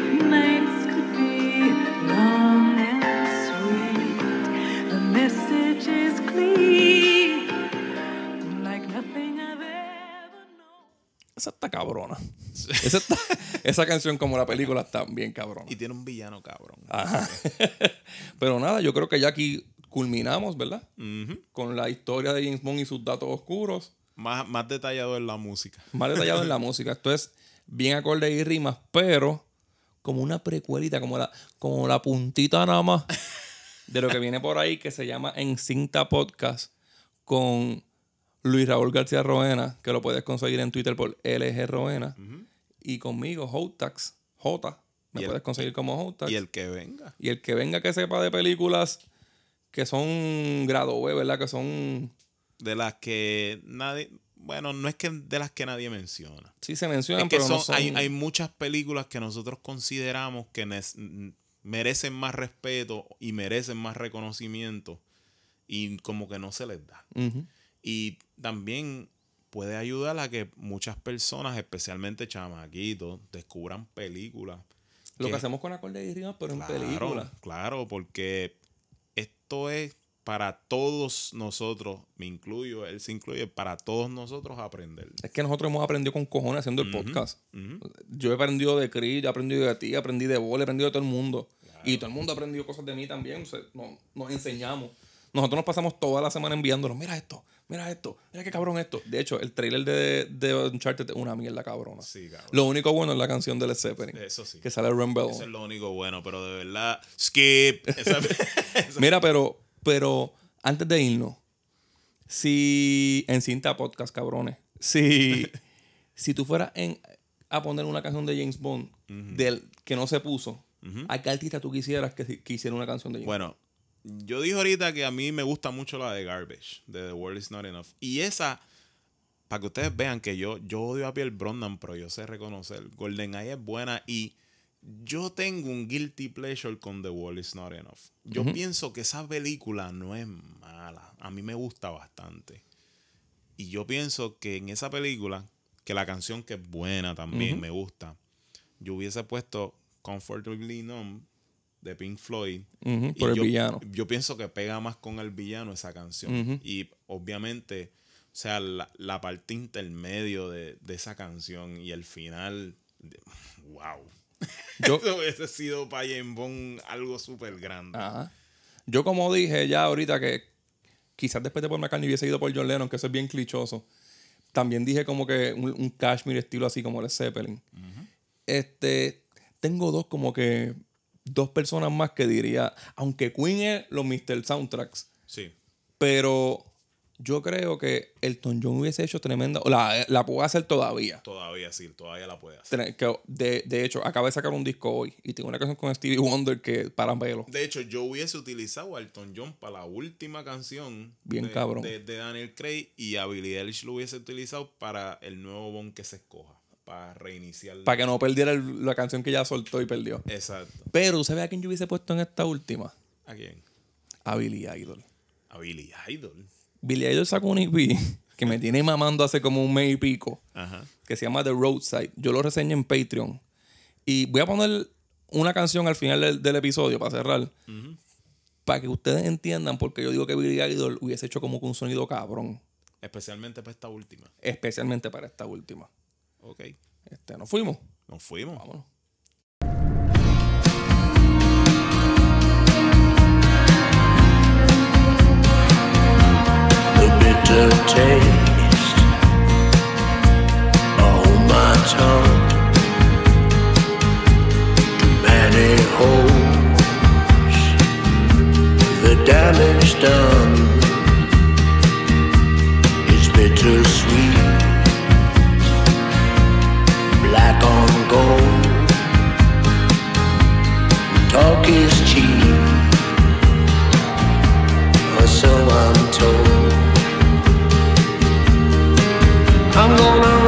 Esa está cabrona. Esa, está- <laughs> esa canción como la película está bien cabrona. Y tiene un villano cabrón. Ajá. <laughs> Pero nada, yo creo que ya aquí culminamos, ¿verdad? Con la historia de James Bond y sus datos oscuros. más, más detallado en la música. Más detallado en la música. Esto es bien acorde y rimas, pero como una precuelita, como la, como la puntita nada más de lo que viene por ahí que se llama Encinta Podcast con Luis Raúl García Roena, que lo puedes conseguir en Twitter por LG Roena. Y conmigo, Hotax, J. Me el- puedes conseguir como Hotax. Y el que venga. Y el que venga que sepa de películas que son grado B, ¿verdad? Que son. De las que nadie. Bueno, no es que de las que nadie menciona. Sí se mencionan, Es que pero son, no son. hay, hay muchas películas que nosotros consideramos que merecen más respeto y merecen más reconocimiento y como que no se les da. Y también puede ayudar a que muchas personas, especialmente chamaquitos, descubran películas. Lo que que- hacemos con acorde y rimas, pero en Claro, película. Claro, porque esto es para todos nosotros, me incluyo, él se incluye, para todos nosotros aprender. Es que nosotros hemos aprendido con cojones haciendo el podcast. Yo he aprendido de Chris, yo he aprendido de ti, aprendí de vos, he aprendido de todo el mundo. Y todo el mundo ha aprendido cosas de mí también. o sea, no- nos enseñamos. Nosotros nos pasamos toda la semana enviándonos. Mira esto, mira esto, mira qué cabrón esto. De hecho, el trailer de, de Uncharted es una mierda cabrona. Sí, cabrón. Lo único bueno es la canción de Led Zeppelin. Eso sí. Que sale Rumble. Eso es lo único bueno, pero de verdad, skip. <laughs> Esa- <laughs> Mira, pero, pero antes de irnos, si en cinta podcast, cabrones, si, <laughs> si tú fueras en, a poner una canción de James Bond del que no se puso, ¿a qué artista tú quisieras que, que hiciera una canción de James Bueno, yo dije ahorita que a mí me gusta mucho la de Garbage, de The World Is Not Enough. Y esa, para que ustedes vean que yo, yo odio a Pierre Brosnan, pero yo sé reconocer. GoldenEye es buena y yo tengo un guilty pleasure con The World Is Not Enough. Yo pienso que esa película no es mala. A mí me gusta bastante. Y yo pienso que en esa película, que la canción que es buena también me gusta, yo hubiese puesto Comfortably Numb de Pink Floyd. Y por el yo, villano. Yo pienso que pega más con el villano esa canción. Ujú. Y obviamente, o sea, la, la parte intermedio de, de esa canción y el final, de- wow. Yo- <laughs> Eso hubiese sido para Bond algo súper grande. Ajá. Yo como dije ya ahorita que quizás después de Paul McCartney hubiese ido por John Lennon, que eso es bien clichoso. También dije como que un, un Cashmere estilo así como Led Zeppelin. Este, tengo dos como que dos personas más que diría, aunque Queen es los Mr. Soundtracks, Sí. pero yo creo que Elton John hubiese hecho tremenda, la, la puede hacer todavía. Todavía sí, todavía la puede hacer. De, de hecho, acaba de sacar un disco hoy y tengo una canción con Stevie Wonder que para pelo. De hecho, yo hubiese utilizado a Elton John para la última canción Bien de, cabrón. de- de Daniel Craig y a Billie Eilish lo hubiese utilizado para el nuevo Bond que se escoja, para reiniciar. Para que no perdiera el- la canción que ya soltó y perdió. Exacto. Pero, ¿sabes a quién yo hubiese puesto en esta última? ¿A quién? A Billy Idol. A Billy Idol. Billy Idol sacó un EP que me tiene mamando hace como un mes y pico, Ajá. que se llama The Roadside. Yo lo reseñé en Patreon. Y voy a poner una canción al final del, del episodio para cerrar. Para que ustedes entiendan por qué yo digo que Billy Idol hubiese hecho como que un sonido cabrón. Especialmente para esta última. Especialmente para esta última. Ok. Este, nos fuimos. Nos fuimos. Vámonos. the bitter taste on my tongue. Too many holes, the damage done is bittersweet, long ago. Talk is cheap, or so I'm told. I'm gonna.